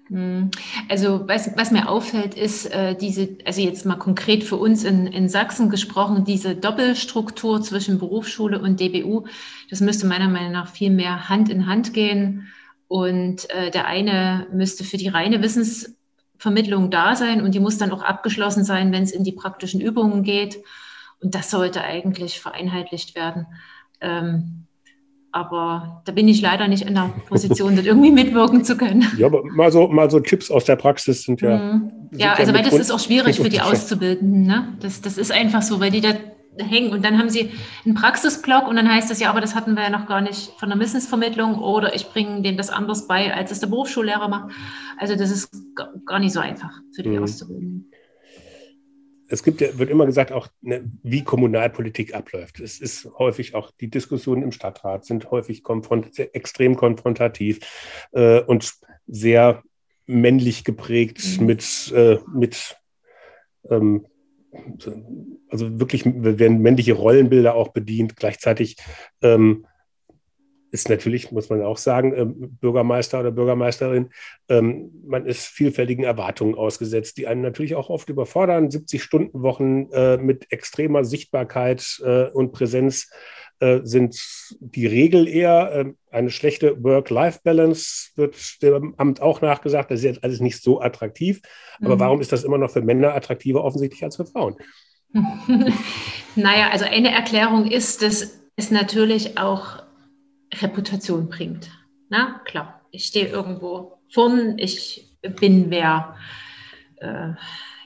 Mm. Also was, was mir auffällt, ist äh, diese, also jetzt mal konkret für uns in, in Sachsen gesprochen, diese Doppelstruktur zwischen Berufsschule und DBU, das müsste meiner Meinung nach viel mehr Hand in Hand gehen. Und äh, der eine müsste für die reine Wissensvermittlung da sein und die muss dann auch abgeschlossen sein, wenn es in die praktischen Übungen geht. Und das sollte eigentlich vereinheitlicht werden. Ähm, aber da bin ich leider nicht in der Position, dort irgendwie mitwirken zu können. Ja, aber mal so, mal so Tipps aus der Praxis sind ja. Mhm. Sind ja, also ja weil das ist auch schwierig für die Auszubildenden. Ne? Das, das ist einfach so, weil die da hängen. Und dann haben sie einen Praxisblock und dann heißt es ja, aber das hatten wir ja noch gar nicht von der Wissensvermittlung oder ich bringe denen das anders bei, als es der Berufsschullehrer macht. Also das ist gar nicht so einfach für die mhm. Auszubildenden. Es gibt ja, wird immer gesagt, auch ne, wie Kommunalpolitik abläuft. Es ist häufig auch die Diskussionen im Stadtrat sind häufig konfront extrem konfrontativ äh, und sehr männlich geprägt mhm. mit, äh, mit ähm, also wirklich werden männliche Rollenbilder auch bedient. Gleichzeitig ähm, ist natürlich, muss man auch sagen, äh, Bürgermeister oder Bürgermeisterin, ähm, man ist vielfältigen Erwartungen ausgesetzt, die einen natürlich auch oft überfordern. 70-Stunden-Wochen äh, mit extremer Sichtbarkeit äh, und Präsenz äh, sind die Regel eher. Ähm, eine schlechte Work-Life-Balance wird dem Amt auch nachgesagt. Das ist jetzt alles nicht so attraktiv. Aber mhm. warum ist das immer noch für Männer attraktiver offensichtlich als für Frauen? naja, also eine Erklärung ist, dass es natürlich auch Reputation bringt. Na klar, ich stehe irgendwo vorn, ich bin wer. Äh,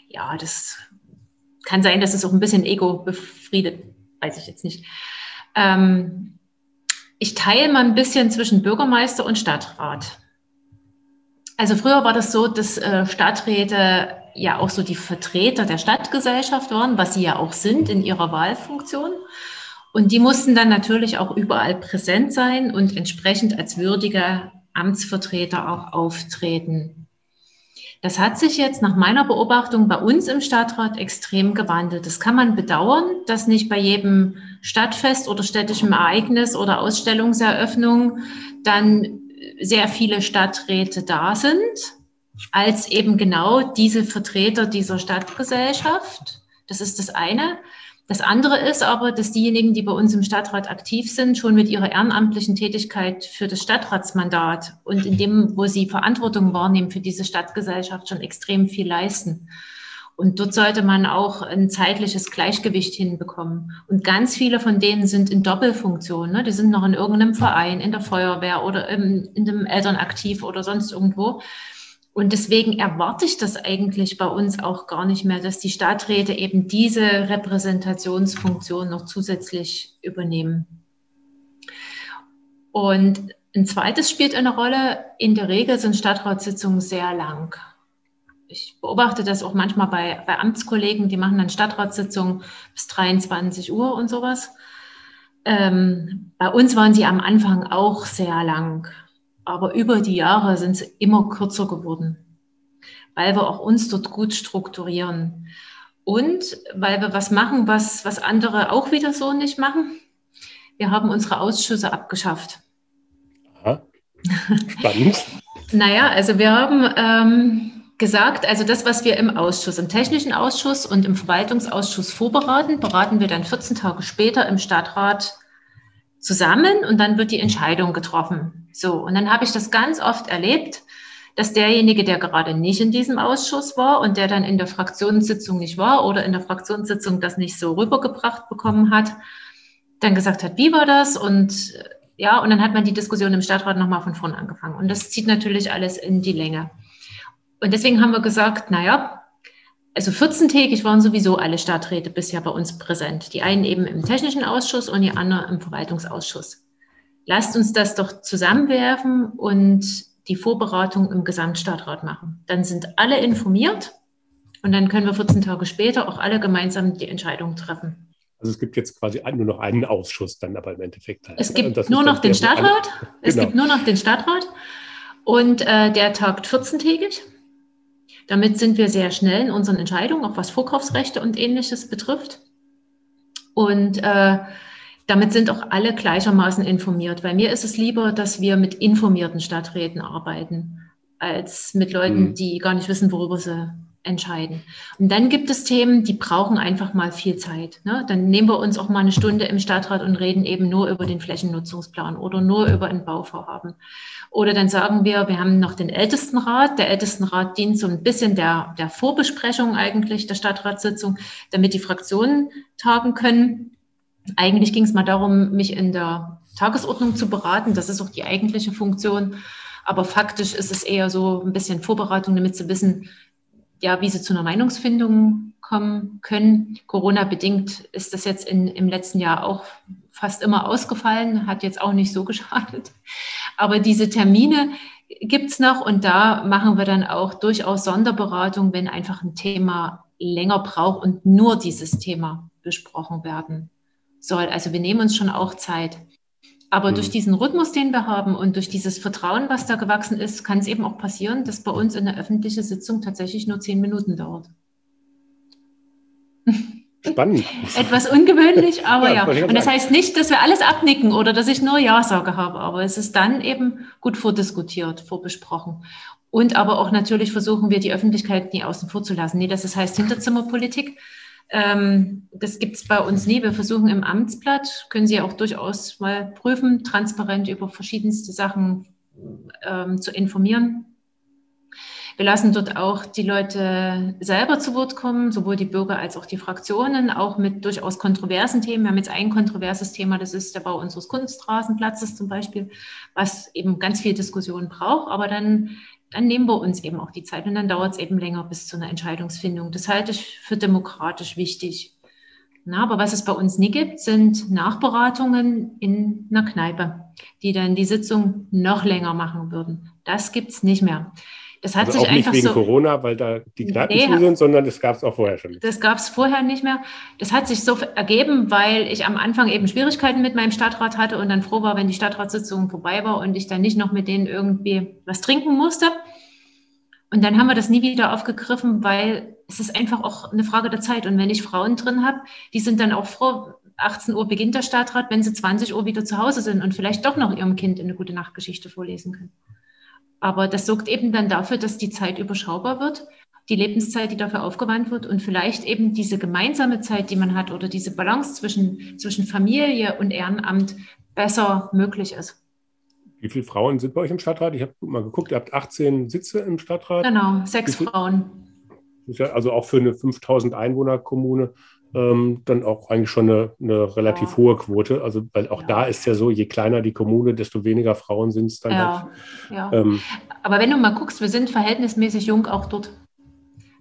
ja, das kann sein, dass es auch ein bisschen Ego befriedet, weiß ich jetzt nicht. Ähm, ich teile mal ein bisschen zwischen Bürgermeister und Stadtrat. Also früher war das so, dass äh, Stadträte ja auch so die Vertreter der Stadtgesellschaft waren, was sie ja auch sind in ihrer Wahlfunktion. Und die mussten dann natürlich auch überall präsent sein und entsprechend als würdige Amtsvertreter auch auftreten. Das hat sich jetzt nach meiner Beobachtung bei uns im Stadtrat extrem gewandelt. Das kann man bedauern, dass nicht bei jedem Stadtfest oder städtischem Ereignis oder Ausstellungseröffnung dann sehr viele Stadträte da sind, als eben genau diese Vertreter dieser Stadtgesellschaft. Das ist das eine. Das andere ist aber, dass diejenigen, die bei uns im Stadtrat aktiv sind, schon mit ihrer ehrenamtlichen Tätigkeit für das Stadtratsmandat und in dem, wo sie Verantwortung wahrnehmen für diese Stadtgesellschaft, schon extrem viel leisten. Und dort sollte man auch ein zeitliches Gleichgewicht hinbekommen. Und ganz viele von denen sind in Doppelfunktion. Ne? Die sind noch in irgendeinem Verein, in der Feuerwehr oder in, in dem Elternaktiv oder sonst irgendwo. Und deswegen erwarte ich das eigentlich bei uns auch gar nicht mehr, dass die Stadträte eben diese Repräsentationsfunktion noch zusätzlich übernehmen. Und ein zweites spielt eine Rolle. In der Regel sind Stadtratssitzungen sehr lang. Ich beobachte das auch manchmal bei, bei Amtskollegen, die machen dann Stadtratssitzungen bis 23 Uhr und sowas. Ähm, bei uns waren sie am Anfang auch sehr lang. Aber über die Jahre sind sie immer kürzer geworden, weil wir auch uns dort gut strukturieren. Und weil wir was machen, was, was andere auch wieder so nicht machen. Wir haben unsere Ausschüsse abgeschafft. Aha. Spannend. naja, also wir haben ähm, gesagt, also das, was wir im Ausschuss, im technischen Ausschuss und im Verwaltungsausschuss vorberaten, beraten wir dann 14 Tage später im Stadtrat zusammen und dann wird die Entscheidung getroffen. So, und dann habe ich das ganz oft erlebt, dass derjenige, der gerade nicht in diesem Ausschuss war und der dann in der Fraktionssitzung nicht war oder in der Fraktionssitzung das nicht so rübergebracht bekommen hat, dann gesagt hat, wie war das? Und ja, und dann hat man die Diskussion im Stadtrat nochmal von vorne angefangen. Und das zieht natürlich alles in die Länge. Und deswegen haben wir gesagt, naja, also 14-tägig waren sowieso alle Stadträte bisher bei uns präsent. Die einen eben im technischen Ausschuss und die anderen im Verwaltungsausschuss. Lasst uns das doch zusammenwerfen und die Vorberatung im Gesamtstadtrat machen. Dann sind alle informiert und dann können wir 14 Tage später auch alle gemeinsam die Entscheidung treffen. Also es gibt jetzt quasi nur noch einen Ausschuss dann aber im Endeffekt. Halt. Es gibt nur noch den Stadtrat. Genau. Es gibt nur noch den Stadtrat und äh, der tagt 14-tägig. Damit sind wir sehr schnell in unseren Entscheidungen, auch was Vorkaufsrechte und ähnliches betrifft. Und äh, damit sind auch alle gleichermaßen informiert, weil mir ist es lieber, dass wir mit informierten Stadträten arbeiten, als mit Leuten, mhm. die gar nicht wissen, worüber sie entscheiden. Und dann gibt es Themen, die brauchen einfach mal viel Zeit. Ne? Dann nehmen wir uns auch mal eine Stunde im Stadtrat und reden eben nur über den Flächennutzungsplan oder nur über ein Bauvorhaben. Oder dann sagen wir, wir haben noch den Ältestenrat. Der Ältestenrat dient so ein bisschen der, der Vorbesprechung eigentlich der Stadtratssitzung, damit die Fraktionen tagen können. Eigentlich ging es mal darum, mich in der Tagesordnung zu beraten. Das ist auch die eigentliche Funktion. Aber faktisch ist es eher so ein bisschen Vorbereitung, damit sie wissen, ja, wie sie zu einer Meinungsfindung kommen können. Corona-bedingt ist das jetzt in, im letzten Jahr auch fast immer ausgefallen, hat jetzt auch nicht so geschadet. Aber diese Termine gibt es noch und da machen wir dann auch durchaus Sonderberatung, wenn einfach ein Thema länger braucht und nur dieses Thema besprochen werden soll. Also wir nehmen uns schon auch Zeit. Aber mhm. durch diesen Rhythmus, den wir haben und durch dieses Vertrauen, was da gewachsen ist, kann es eben auch passieren, dass bei uns eine öffentliche Sitzung tatsächlich nur zehn Minuten dauert. Spannend. Etwas ungewöhnlich, aber ja. ja. Und das heißt nicht, dass wir alles abnicken oder dass ich nur Ja-Sage habe, aber es ist dann eben gut vordiskutiert, vorbesprochen. Und aber auch natürlich versuchen wir, die Öffentlichkeit nie außen vor zu lassen. Nee, das heißt Hinterzimmerpolitik, ähm, das gibt es bei uns nie. Wir versuchen im Amtsblatt, können Sie auch durchaus mal prüfen, transparent über verschiedenste Sachen ähm, zu informieren. Wir lassen dort auch die Leute selber zu Wort kommen, sowohl die Bürger als auch die Fraktionen, auch mit durchaus kontroversen Themen. Wir haben jetzt ein kontroverses Thema, das ist der Bau unseres Kunststraßenplatzes zum Beispiel, was eben ganz viel Diskussion braucht. Aber dann dann nehmen wir uns eben auch die Zeit und dann dauert es eben länger bis zu einer Entscheidungsfindung. Das halte ich für demokratisch wichtig. Na, aber was es bei uns nie gibt, sind Nachberatungen in einer Kneipe, die dann die Sitzung noch länger machen würden. Das gibt es nicht mehr. Das hat also sich auch einfach nicht wegen so, Corona, weil da die Kneipen nee, zu sind, sondern das gab es auch vorher schon. Das gab es vorher nicht mehr. Das hat sich so ergeben, weil ich am Anfang eben Schwierigkeiten mit meinem Stadtrat hatte und dann froh war, wenn die Stadtratssitzung vorbei war und ich dann nicht noch mit denen irgendwie was trinken musste. Und dann haben wir das nie wieder aufgegriffen, weil es ist einfach auch eine Frage der Zeit. Und wenn ich Frauen drin habe, die sind dann auch froh, 18 Uhr beginnt der Stadtrat, wenn sie 20 Uhr wieder zu Hause sind und vielleicht doch noch ihrem Kind eine gute Nachtgeschichte vorlesen können. Aber das sorgt eben dann dafür, dass die Zeit überschaubar wird, die Lebenszeit, die dafür aufgewandt wird und vielleicht eben diese gemeinsame Zeit, die man hat oder diese Balance zwischen, zwischen Familie und Ehrenamt besser möglich ist. Wie viele Frauen sind bei euch im Stadtrat? Ich habe mal geguckt, ihr habt 18 Sitze im Stadtrat. Genau, sechs Frauen. Also auch für eine 5000 Einwohner Kommune ähm, dann auch eigentlich schon eine, eine relativ ja. hohe Quote. Also, weil auch ja. da ist ja so, je kleiner die Kommune, desto weniger Frauen sind es dann. Ja. Halt. Ähm, Aber wenn du mal guckst, wir sind verhältnismäßig jung auch dort.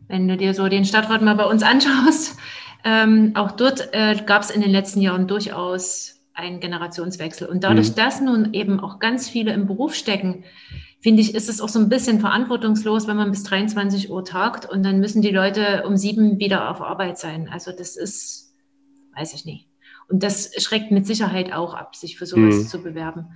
Wenn du dir so den Stadtrat mal bei uns anschaust, ähm, auch dort äh, gab es in den letzten Jahren durchaus einen Generationswechsel. Und dadurch, mhm. dass nun eben auch ganz viele im Beruf stecken, finde ich, ist es auch so ein bisschen verantwortungslos, wenn man bis 23 Uhr tagt und dann müssen die Leute um sieben wieder auf Arbeit sein. Also das ist, weiß ich nicht. Und das schreckt mit Sicherheit auch ab, sich für sowas mhm. zu bewerben.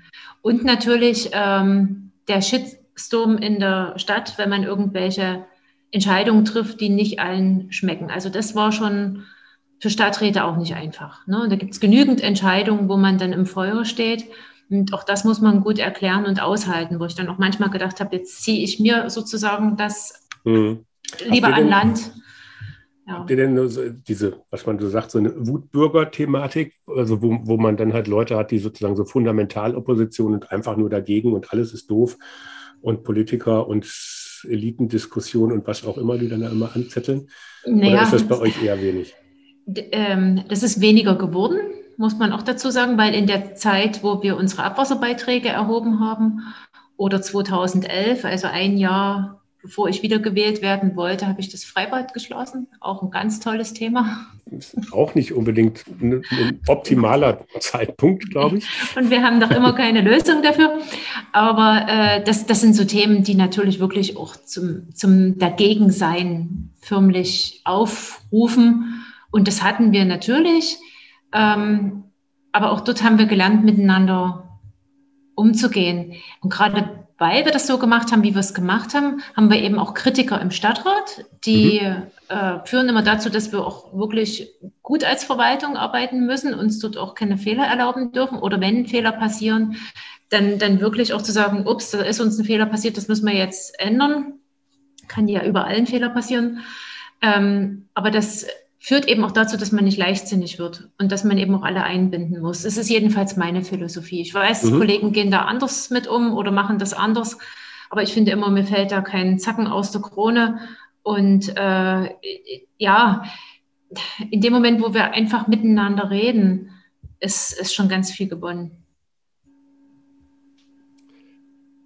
Und natürlich ähm, der Shitstorm in der Stadt, wenn man irgendwelche Entscheidungen trifft, die nicht allen schmecken. Also das war schon für Stadträte auch nicht einfach. Ne? Da gibt es genügend Entscheidungen, wo man dann im Feuer steht. Und auch das muss man gut erklären und aushalten, wo ich dann auch manchmal gedacht habe, jetzt ziehe ich mir sozusagen das mhm. lieber an Land. Ja. Habt ihr denn so diese, was man so sagt, so eine Wutbürger-Thematik, also wo, wo man dann halt Leute hat, die sozusagen so fundamental Opposition und einfach nur dagegen und alles ist doof und Politiker und Elitendiskussion und was auch immer, die dann da immer anzetteln? Naja, Oder ist das bei euch eher wenig? Ähm, das ist weniger geworden muss man auch dazu sagen, weil in der Zeit, wo wir unsere Abwasserbeiträge erhoben haben, oder 2011, also ein Jahr bevor ich wiedergewählt werden wollte, habe ich das Freibad geschlossen. Auch ein ganz tolles Thema. Auch nicht unbedingt ein, ein optimaler Zeitpunkt, glaube ich. Und wir haben noch immer keine Lösung dafür. Aber äh, das, das sind so Themen, die natürlich wirklich auch zum, zum Dagegensein förmlich aufrufen. Und das hatten wir natürlich. Ähm, aber auch dort haben wir gelernt, miteinander umzugehen. Und gerade weil wir das so gemacht haben, wie wir es gemacht haben, haben wir eben auch Kritiker im Stadtrat, die mhm. äh, führen immer dazu, dass wir auch wirklich gut als Verwaltung arbeiten müssen, uns dort auch keine Fehler erlauben dürfen oder wenn Fehler passieren, dann, dann wirklich auch zu sagen, ups, da ist uns ein Fehler passiert, das müssen wir jetzt ändern. Kann ja überall ein Fehler passieren. Ähm, aber das führt eben auch dazu, dass man nicht leichtsinnig wird und dass man eben auch alle einbinden muss. Es ist jedenfalls meine Philosophie. Ich weiß, mhm. Kollegen gehen da anders mit um oder machen das anders, aber ich finde immer, mir fällt da kein Zacken aus der Krone. Und äh, ja, in dem Moment, wo wir einfach miteinander reden, ist, ist schon ganz viel gewonnen.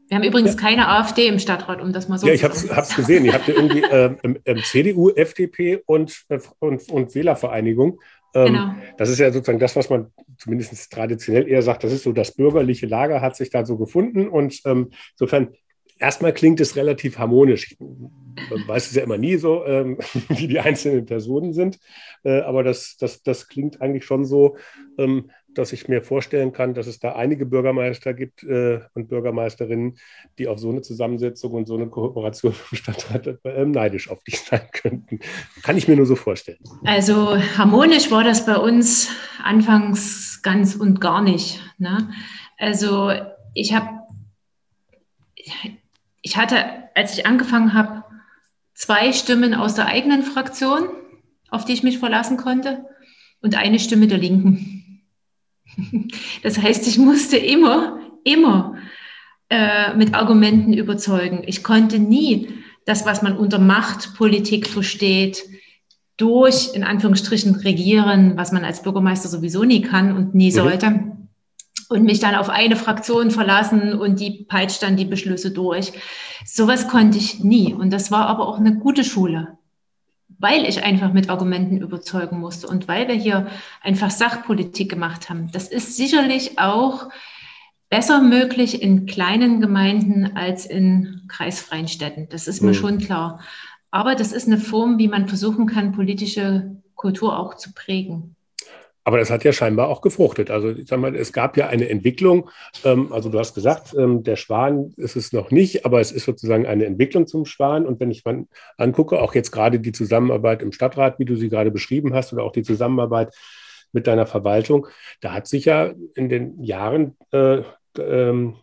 Wir haben übrigens ja. keine AfD im Stadtrat, um das mal so ja, zu sagen. Ja, ich habe es gesehen. Ihr habt ja irgendwie äh, ähm, CDU, FDP und, äh, und, und Wählervereinigung. Ähm, genau. Das ist ja sozusagen das, was man zumindest traditionell eher sagt, das ist so das bürgerliche Lager, hat sich da so gefunden. Und ähm, insofern, erstmal klingt es relativ harmonisch. Ich, man weiß es ja immer nie so, ähm, wie die einzelnen Personen sind. Äh, aber das, das, das klingt eigentlich schon so, ähm, dass ich mir vorstellen kann, dass es da einige Bürgermeister gibt äh, und Bürgermeisterinnen, die auf so eine Zusammensetzung und so eine Kooperation im Stadtrat äh, neidisch auf dich sein könnten. Kann ich mir nur so vorstellen. Also harmonisch war das bei uns anfangs ganz und gar nicht. Ne? Also ich habe, ich hatte, als ich angefangen habe, zwei Stimmen aus der eigenen Fraktion, auf die ich mich verlassen konnte, und eine Stimme der Linken. Das heißt, ich musste immer, immer äh, mit Argumenten überzeugen. Ich konnte nie das, was man unter Machtpolitik versteht, durch, in Anführungsstrichen, regieren, was man als Bürgermeister sowieso nie kann und nie mhm. sollte. Und mich dann auf eine Fraktion verlassen und die peitscht dann die Beschlüsse durch. Sowas konnte ich nie. Und das war aber auch eine gute Schule weil ich einfach mit Argumenten überzeugen musste und weil wir hier einfach Sachpolitik gemacht haben. Das ist sicherlich auch besser möglich in kleinen Gemeinden als in kreisfreien Städten. Das ist mir mhm. schon klar. Aber das ist eine Form, wie man versuchen kann, politische Kultur auch zu prägen. Aber das hat ja scheinbar auch gefruchtet. Also ich sag mal, es gab ja eine Entwicklung. Ähm, also du hast gesagt, ähm, der Schwan ist es noch nicht, aber es ist sozusagen eine Entwicklung zum Schwan. Und wenn ich mal angucke, auch jetzt gerade die Zusammenarbeit im Stadtrat, wie du sie gerade beschrieben hast, oder auch die Zusammenarbeit mit deiner Verwaltung, da hat sich ja in den Jahren äh, ähm,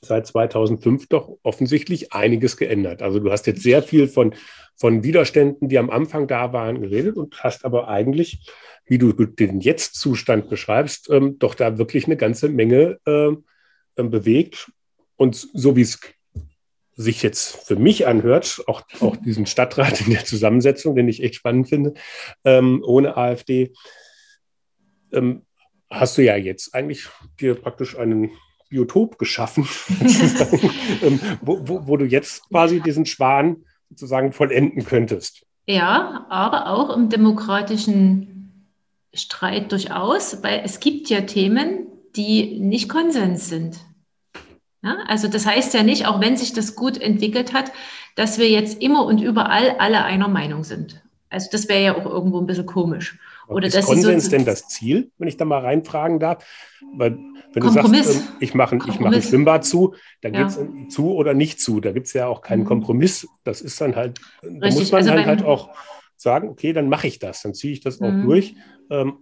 seit 2005 doch offensichtlich einiges geändert. Also du hast jetzt sehr viel von, von Widerständen, die am Anfang da waren, geredet und hast aber eigentlich wie du den Jetzt-Zustand beschreibst, ähm, doch da wirklich eine ganze Menge äh, bewegt. Und so wie es sich jetzt für mich anhört, auch, auch diesen Stadtrat in der Zusammensetzung, den ich echt spannend finde, ähm, ohne AfD, ähm, hast du ja jetzt eigentlich dir praktisch einen Biotop geschaffen, ähm, wo, wo, wo, du jetzt quasi diesen Schwan sozusagen vollenden könntest. Ja, aber auch im demokratischen Streit durchaus, weil es gibt ja Themen, die nicht Konsens sind. Ja, also das heißt ja nicht, auch wenn sich das gut entwickelt hat, dass wir jetzt immer und überall alle einer Meinung sind. Also das wäre ja auch irgendwo ein bisschen komisch. Oder ist Konsens so denn das Ziel, wenn ich da mal reinfragen darf? Weil wenn Kompromiss. du sagst, ähm, ich mache ich mach ein Schwimmbad zu, dann ja. geht es zu oder nicht zu. Da gibt es ja auch keinen mhm. Kompromiss. Das ist dann halt, Richtig. da muss man also dann halt auch sagen, okay, dann mache ich das, dann ziehe ich das auch mhm. durch. Ähm,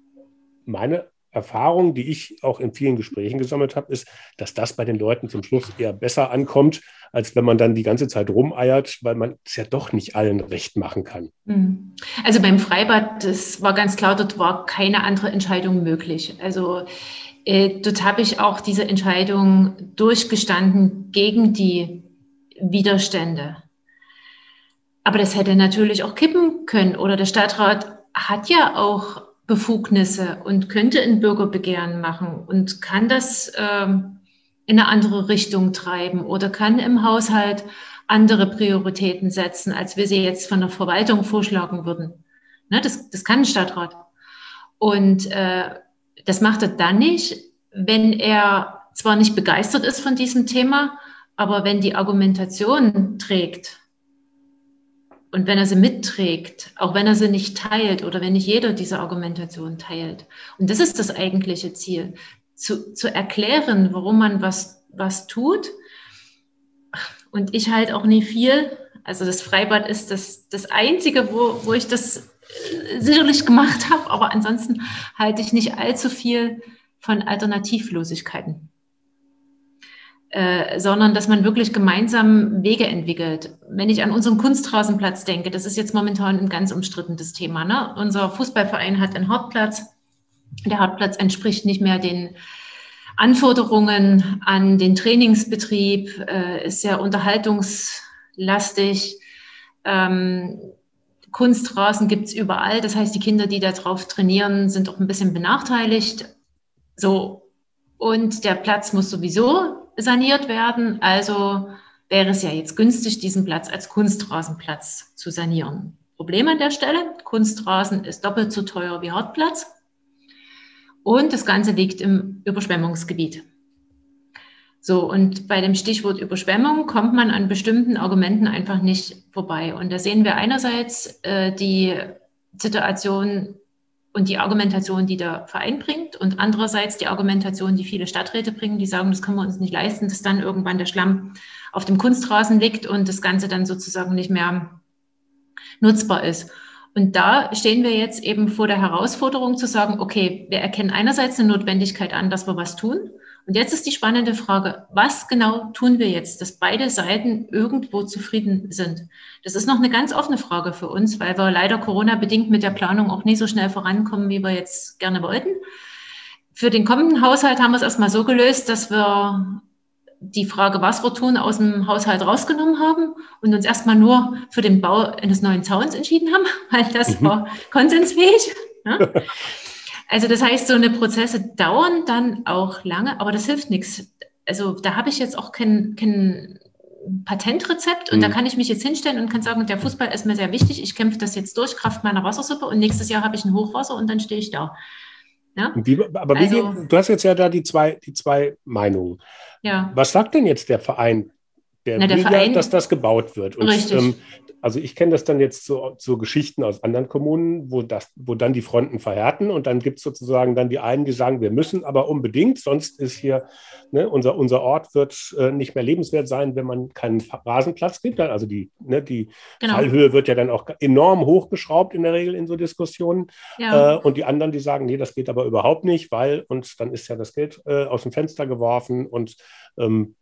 meine Erfahrung, die ich auch in vielen Gesprächen gesammelt habe, ist, dass das bei den Leuten zum Schluss eher besser ankommt, als wenn man dann die ganze Zeit rumeiert, weil man es ja doch nicht allen recht machen kann. Mhm. Also beim Freibad, das war ganz klar, dort war keine andere Entscheidung möglich. Also äh, dort habe ich auch diese Entscheidung durchgestanden gegen die Widerstände. Aber das hätte natürlich auch kippen können. Oder der Stadtrat hat ja auch Befugnisse und könnte ein Bürgerbegehren machen und kann das ähm, in eine andere Richtung treiben oder kann im Haushalt andere Prioritäten setzen, als wir sie jetzt von der Verwaltung vorschlagen würden. Ne, das, das kann ein Stadtrat. Und äh, das macht er dann nicht, wenn er zwar nicht begeistert ist von diesem Thema, aber wenn die Argumentation trägt und wenn er sie mitträgt, auch wenn er sie nicht teilt oder wenn nicht jeder diese Argumentation teilt. Und das ist das eigentliche Ziel, zu, zu erklären, warum man was, was tut. Und ich halt auch nie viel. Also das Freibad ist das, das Einzige, wo, wo ich das äh, sicherlich gemacht habe, aber ansonsten halte ich nicht allzu viel von Alternativlosigkeiten. Äh, sondern dass man wirklich gemeinsam Wege entwickelt. Wenn ich an unseren Kunstrasenplatz denke, das ist jetzt momentan ein ganz umstrittenes Thema. Ne? Unser Fußballverein hat einen Hartplatz. Der Hartplatz entspricht nicht mehr den Anforderungen an den Trainingsbetrieb, äh, ist sehr unterhaltungslastig. Ähm, Kunstrasen gibt es überall. Das heißt, die Kinder, die da drauf trainieren, sind auch ein bisschen benachteiligt. So. Und der Platz muss sowieso saniert werden. Also wäre es ja jetzt günstig, diesen Platz als Kunstrasenplatz zu sanieren. Problem an der Stelle, Kunstrasen ist doppelt so teuer wie Hartplatz und das Ganze liegt im Überschwemmungsgebiet. So, und bei dem Stichwort Überschwemmung kommt man an bestimmten Argumenten einfach nicht vorbei. Und da sehen wir einerseits äh, die Situation und die Argumentation, die der Verein bringt und andererseits die Argumentation, die viele Stadträte bringen, die sagen, das können wir uns nicht leisten, dass dann irgendwann der Schlamm auf dem Kunstrasen liegt und das Ganze dann sozusagen nicht mehr nutzbar ist. Und da stehen wir jetzt eben vor der Herausforderung zu sagen, okay, wir erkennen einerseits eine Notwendigkeit an, dass wir was tun. Und jetzt ist die spannende Frage, was genau tun wir jetzt, dass beide Seiten irgendwo zufrieden sind? Das ist noch eine ganz offene Frage für uns, weil wir leider Corona-bedingt mit der Planung auch nie so schnell vorankommen, wie wir jetzt gerne wollten. Für den kommenden Haushalt haben wir es erstmal so gelöst, dass wir die Frage, was wir tun, aus dem Haushalt rausgenommen haben und uns erstmal nur für den Bau eines neuen Zauns entschieden haben, weil das mhm. war konsensfähig. Ja? Also das heißt, so eine Prozesse dauern dann auch lange, aber das hilft nichts. Also da habe ich jetzt auch kein, kein Patentrezept und mhm. da kann ich mich jetzt hinstellen und kann sagen, der Fußball ist mir sehr wichtig, ich kämpfe das jetzt durch, Kraft meiner Wassersuppe und nächstes Jahr habe ich ein Hochwasser und dann stehe ich da. Ja? Wie, aber also, wie, du hast jetzt ja da die zwei, die zwei Meinungen. Ja. Was sagt denn jetzt der Verein? Der, Na, der will Verein, ja, dass das gebaut wird. Und, richtig. Ähm, also ich kenne das dann jetzt so, so Geschichten aus anderen Kommunen, wo, das, wo dann die Fronten verhärten und dann gibt es sozusagen dann die einen, die sagen, wir müssen aber unbedingt, sonst ist hier, ne, unser, unser Ort wird äh, nicht mehr lebenswert sein, wenn man keinen Rasenplatz gibt. Also die, ne, die genau. Fallhöhe wird ja dann auch enorm hochgeschraubt in der Regel in so Diskussionen. Ja. Äh, und die anderen, die sagen, nee, das geht aber überhaupt nicht, weil, und dann ist ja das Geld äh, aus dem Fenster geworfen und ähm,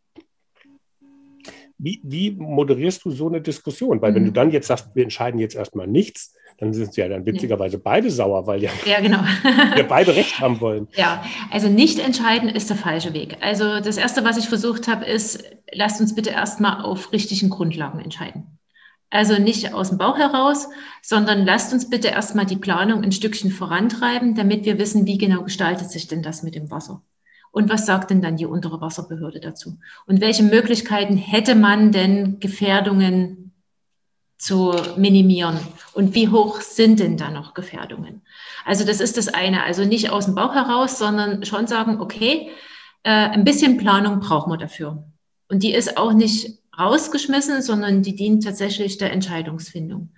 wie, wie moderierst du so eine Diskussion? Weil mhm. wenn du mhm. dann jetzt sagst, wir entscheiden jetzt erstmal nichts, dann sind ja dann witzigerweise beide sauer, weil ja, ja genau. wir beide Recht haben wollen. Ja, also nicht entscheiden ist der falsche Weg. Also das Erste, was ich versucht habe, ist, lasst uns bitte erstmal auf richtigen Grundlagen entscheiden. Also nicht aus dem Bauch heraus, sondern lasst uns bitte erstmal die Planung ein Stückchen vorantreiben, damit wir wissen, wie genau gestaltet sich denn das mit dem Wasser. Und was sagt denn dann die untere Wasserbehörde dazu? Und welche Möglichkeiten hätte man denn, Gefährdungen zu minimieren? Und wie hoch sind denn da noch Gefährdungen? Also das ist das eine. Also nicht aus dem Bauch heraus, sondern schon sagen, okay, äh, ein bisschen Planung brauchen wir dafür. Und die ist auch nicht rausgeschmissen, sondern die dient tatsächlich der Entscheidungsfindung.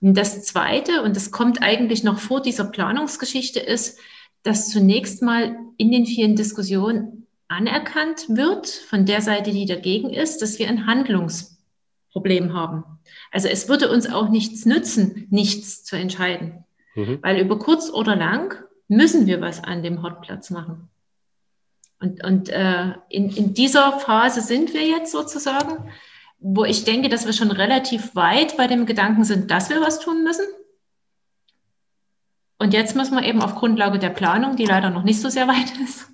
Und das Zweite, und das kommt eigentlich noch vor dieser Planungsgeschichte, ist, dass zunächst mal in den vielen Diskussionen anerkannt wird von der Seite, die dagegen ist, dass wir ein Handlungsproblem haben. Also es würde uns auch nichts nützen, nichts zu entscheiden, mhm. weil über kurz oder lang müssen wir was an dem Hotplatz machen. Und, und äh, in, in dieser Phase sind wir jetzt sozusagen, wo ich denke, dass wir schon relativ weit bei dem Gedanken sind, dass wir was tun müssen. Und jetzt müssen wir eben auf Grundlage der Planung, die leider noch nicht so sehr weit ist,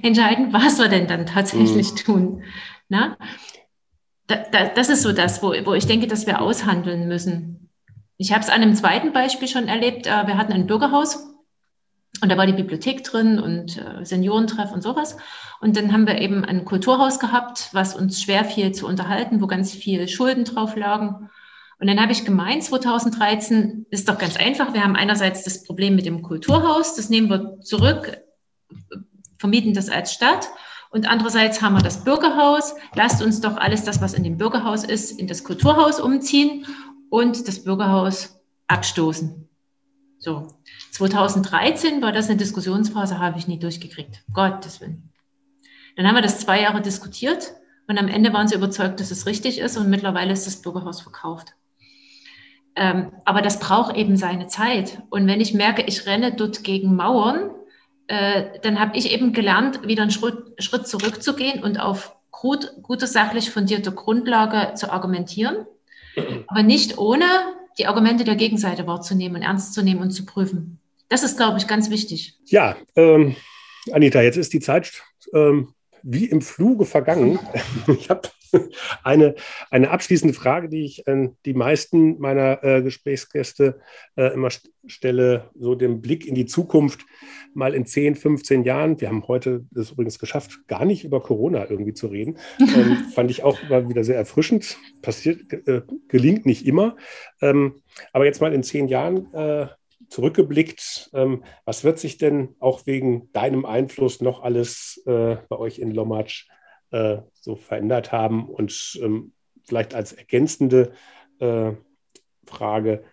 entscheiden, was wir denn dann tatsächlich mhm. tun. Na? Da, da, das ist so das, wo, wo ich denke, dass wir aushandeln müssen. Ich habe es an einem zweiten Beispiel schon erlebt. Äh, wir hatten ein Bürgerhaus und da war die Bibliothek drin und äh, Seniorentreff und sowas. Und dann haben wir eben ein Kulturhaus gehabt, was uns schwer fiel zu unterhalten, wo ganz viel Schulden drauf lagen. Und dann habe ich gemeint, 2013 ist doch ganz einfach. Wir haben einerseits das Problem mit dem Kulturhaus, das nehmen wir zurück, vermieten das als Stadt. Und andererseits haben wir das Bürgerhaus. Lasst uns doch alles das, was in dem Bürgerhaus ist, in das Kulturhaus umziehen und das Bürgerhaus abstoßen. So. 2013 war das eine Diskussionsphase, habe ich nie durchgekriegt. Gottes Willen. Dann haben wir das zwei Jahre diskutiert und am Ende waren sie überzeugt, dass es richtig ist und mittlerweile ist das Bürgerhaus verkauft. Ähm, aber das braucht eben seine Zeit. Und wenn ich merke, ich renne dort gegen Mauern, äh, dann habe ich eben gelernt, wieder einen Schritt, Schritt zurückzugehen und auf gut, gute, sachlich fundierte Grundlage zu argumentieren, aber nicht ohne die Argumente der Gegenseite wahrzunehmen und ernst zu nehmen und zu prüfen. Das ist, glaube ich, ganz wichtig. Ja, ähm, Anita, jetzt ist die Zeit ähm, wie im Fluge vergangen. Ich habe eine, eine abschließende Frage, die ich an die meisten meiner äh, Gesprächsgäste äh, immer stelle, so den Blick in die Zukunft, mal in 10, 15 Jahren. Wir haben heute es übrigens geschafft, gar nicht über Corona irgendwie zu reden. Ähm, fand ich auch mal wieder sehr erfrischend. Passiert, äh, gelingt nicht immer. Ähm, aber jetzt mal in zehn Jahren äh, zurückgeblickt, ähm, was wird sich denn auch wegen deinem Einfluss noch alles äh, bei euch in Lommatsch äh, so verändert haben? Und ähm, vielleicht als ergänzende äh, Frage,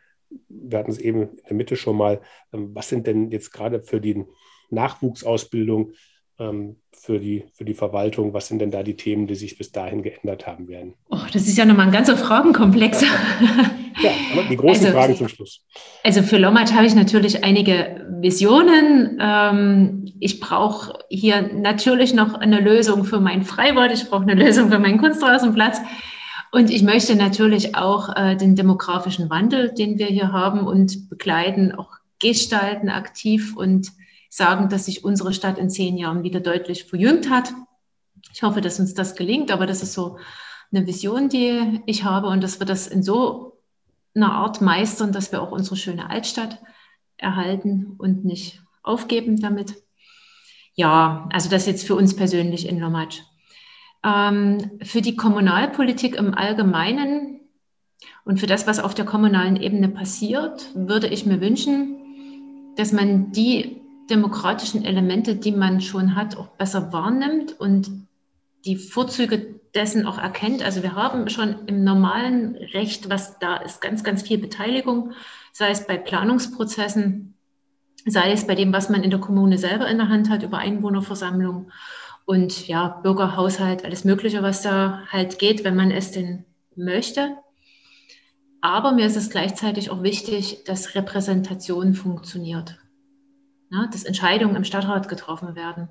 wir hatten es eben in der Mitte schon mal, ähm, was sind denn jetzt gerade für die Nachwuchsausbildung ähm, für die, für die Verwaltung? Was sind denn da die Themen, die sich bis dahin geändert haben werden? Oh, das ist ja nochmal ein ganzer Fragenkomplex. Ja, die großen also, Fragen zum Schluss. Also für Lommat habe ich natürlich einige Visionen. Ähm, ich brauche hier natürlich noch eine Lösung für mein Freibad. Ich brauche eine Lösung für meinen Kunstrasenplatz. Und ich möchte natürlich auch äh, den demografischen Wandel, den wir hier haben und begleiten, auch gestalten aktiv und sagen, dass sich unsere Stadt in zehn Jahren wieder deutlich verjüngt hat. Ich hoffe, dass uns das gelingt, aber das ist so eine Vision, die ich habe und dass wir das in so einer Art meistern, dass wir auch unsere schöne Altstadt erhalten und nicht aufgeben damit. Ja, also das jetzt für uns persönlich in Lommatsch. Ähm, für die Kommunalpolitik im Allgemeinen und für das, was auf der kommunalen Ebene passiert, würde ich mir wünschen, dass man die demokratischen Elemente, die man schon hat, auch besser wahrnimmt und die Vorzüge dessen auch erkennt. Also wir haben schon im normalen Recht, was da ist, ganz, ganz viel Beteiligung, sei es bei Planungsprozessen, sei es bei dem, was man in der Kommune selber in der Hand hat, über Einwohnerversammlung und ja, Bürgerhaushalt, alles Mögliche, was da halt geht, wenn man es denn möchte. Aber mir ist es gleichzeitig auch wichtig, dass Repräsentation funktioniert, ja, dass Entscheidungen im Stadtrat getroffen werden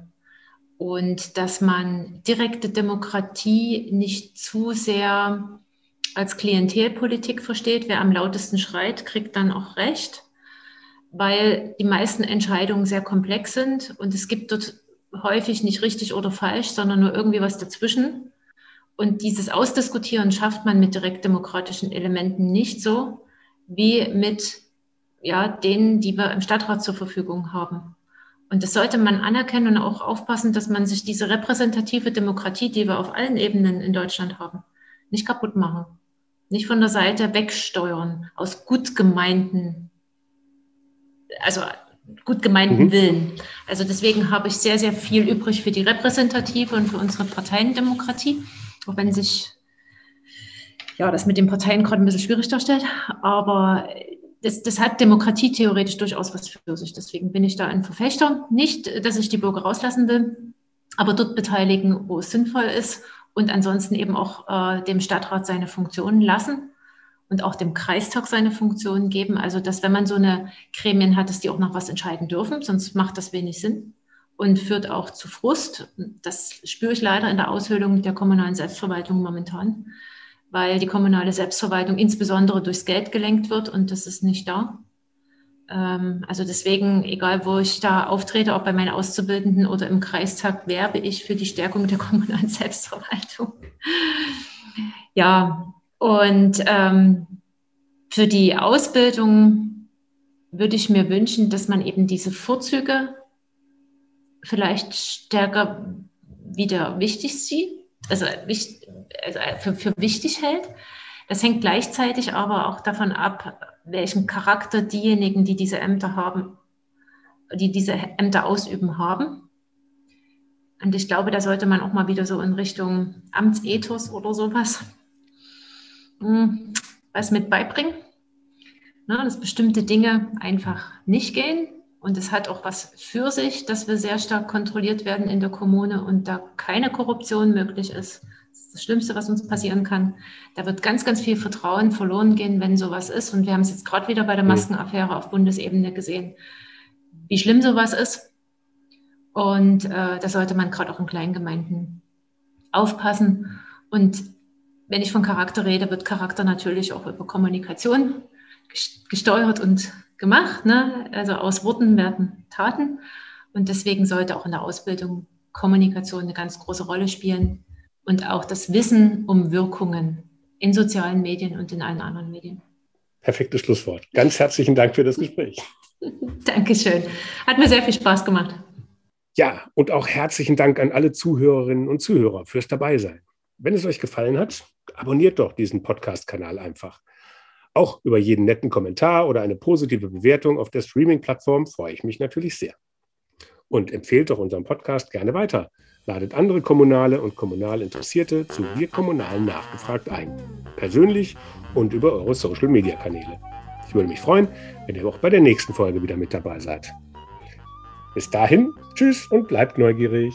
und dass man direkte Demokratie nicht zu sehr als Klientelpolitik versteht. Wer am lautesten schreit, kriegt dann auch recht, weil die meisten Entscheidungen sehr komplex sind und es gibt dort häufig nicht richtig oder falsch, sondern nur irgendwie was dazwischen. Und dieses Ausdiskutieren schafft man mit direktdemokratischen Elementen nicht so wie mit ja, denen, die wir im Stadtrat zur Verfügung haben. Und das sollte man anerkennen und auch aufpassen, dass man sich diese repräsentative Demokratie, die wir auf allen Ebenen in Deutschland haben, nicht kaputt machen. Nicht von der Seite wegsteuern, aus gut gemeinten, also gut gemeinten mhm. Willen. Also deswegen habe ich sehr, sehr viel übrig für die repräsentative und für unsere Parteiendemokratie, auch wenn sich ja, das mit den Parteien gerade ein bisschen schwierig darstellt. Aber das, das hat Demokratie theoretisch durchaus was für sich. Deswegen bin ich da ein Verfechter. Nicht, dass ich die Bürger rauslassen will, aber dort beteiligen, wo es sinnvoll ist und ansonsten eben auch äh, dem Stadtrat seine Funktionen lassen und auch dem Kreistag seine Funktionen geben. Also, dass wenn man so eine Gremien hat, dass die auch noch was entscheiden dürfen, sonst macht das wenig Sinn und führt auch zu Frust. Das spüre ich leider in der Aushöhlung der kommunalen Selbstverwaltung momentan weil die kommunale Selbstverwaltung insbesondere durchs Geld gelenkt wird und das ist nicht da. Ähm, also deswegen, egal wo ich da auftrete, ob bei meinen Auszubildenden oder im Kreistag, werbe ich für die Stärkung der kommunalen Selbstverwaltung. Ja, und ähm, für die Ausbildung würde ich mir wünschen, dass man eben diese Vorzüge vielleicht stärker wieder wichtig sieht also, also für, für wichtig hält. Das hängt gleichzeitig aber auch davon ab, welchen Charakter diejenigen, die diese Ämter haben, die diese Ämter ausüben, haben. Und ich glaube, da sollte man auch mal wieder so in Richtung Amtsethos oder sowas hm, was mit beibringen. Na, dass bestimmte Dinge einfach nicht gehen, und es hat auch was für sich, dass wir sehr stark kontrolliert werden in der Kommune und da keine Korruption möglich ist. Das ist das Schlimmste, was uns passieren kann. Da wird ganz, ganz viel Vertrauen verloren gehen, wenn sowas ist. Und wir haben es jetzt gerade wieder bei der Maskenaffäre auf Bundesebene gesehen, wie schlimm sowas ist. Und äh, da sollte man gerade auch in Kleingemeinden aufpassen. Und wenn ich von Charakter rede, wird Charakter natürlich auch über Kommunikation gesteuert und gemacht. Ne? Also aus Worten werden Taten. Und deswegen sollte auch in der Ausbildung Kommunikation eine ganz große Rolle spielen und auch das Wissen um Wirkungen in sozialen Medien und in allen anderen Medien. Perfektes Schlusswort. Ganz herzlichen Dank für das Gespräch. Dankeschön. Hat mir sehr viel Spaß gemacht. Ja, und auch herzlichen Dank an alle Zuhörerinnen und Zuhörer fürs Dabeisein. Wenn es euch gefallen hat, abonniert doch diesen Podcast-Kanal einfach. Auch über jeden netten Kommentar oder eine positive Bewertung auf der Streaming-Plattform freue ich mich natürlich sehr. Und empfehlt doch unseren Podcast gerne weiter. Ladet andere Kommunale und kommunal Interessierte zu Wir Kommunalen nachgefragt ein. Persönlich und über eure Social-Media-Kanäle. Ich würde mich freuen, wenn ihr auch bei der nächsten Folge wieder mit dabei seid. Bis dahin, tschüss und bleibt neugierig.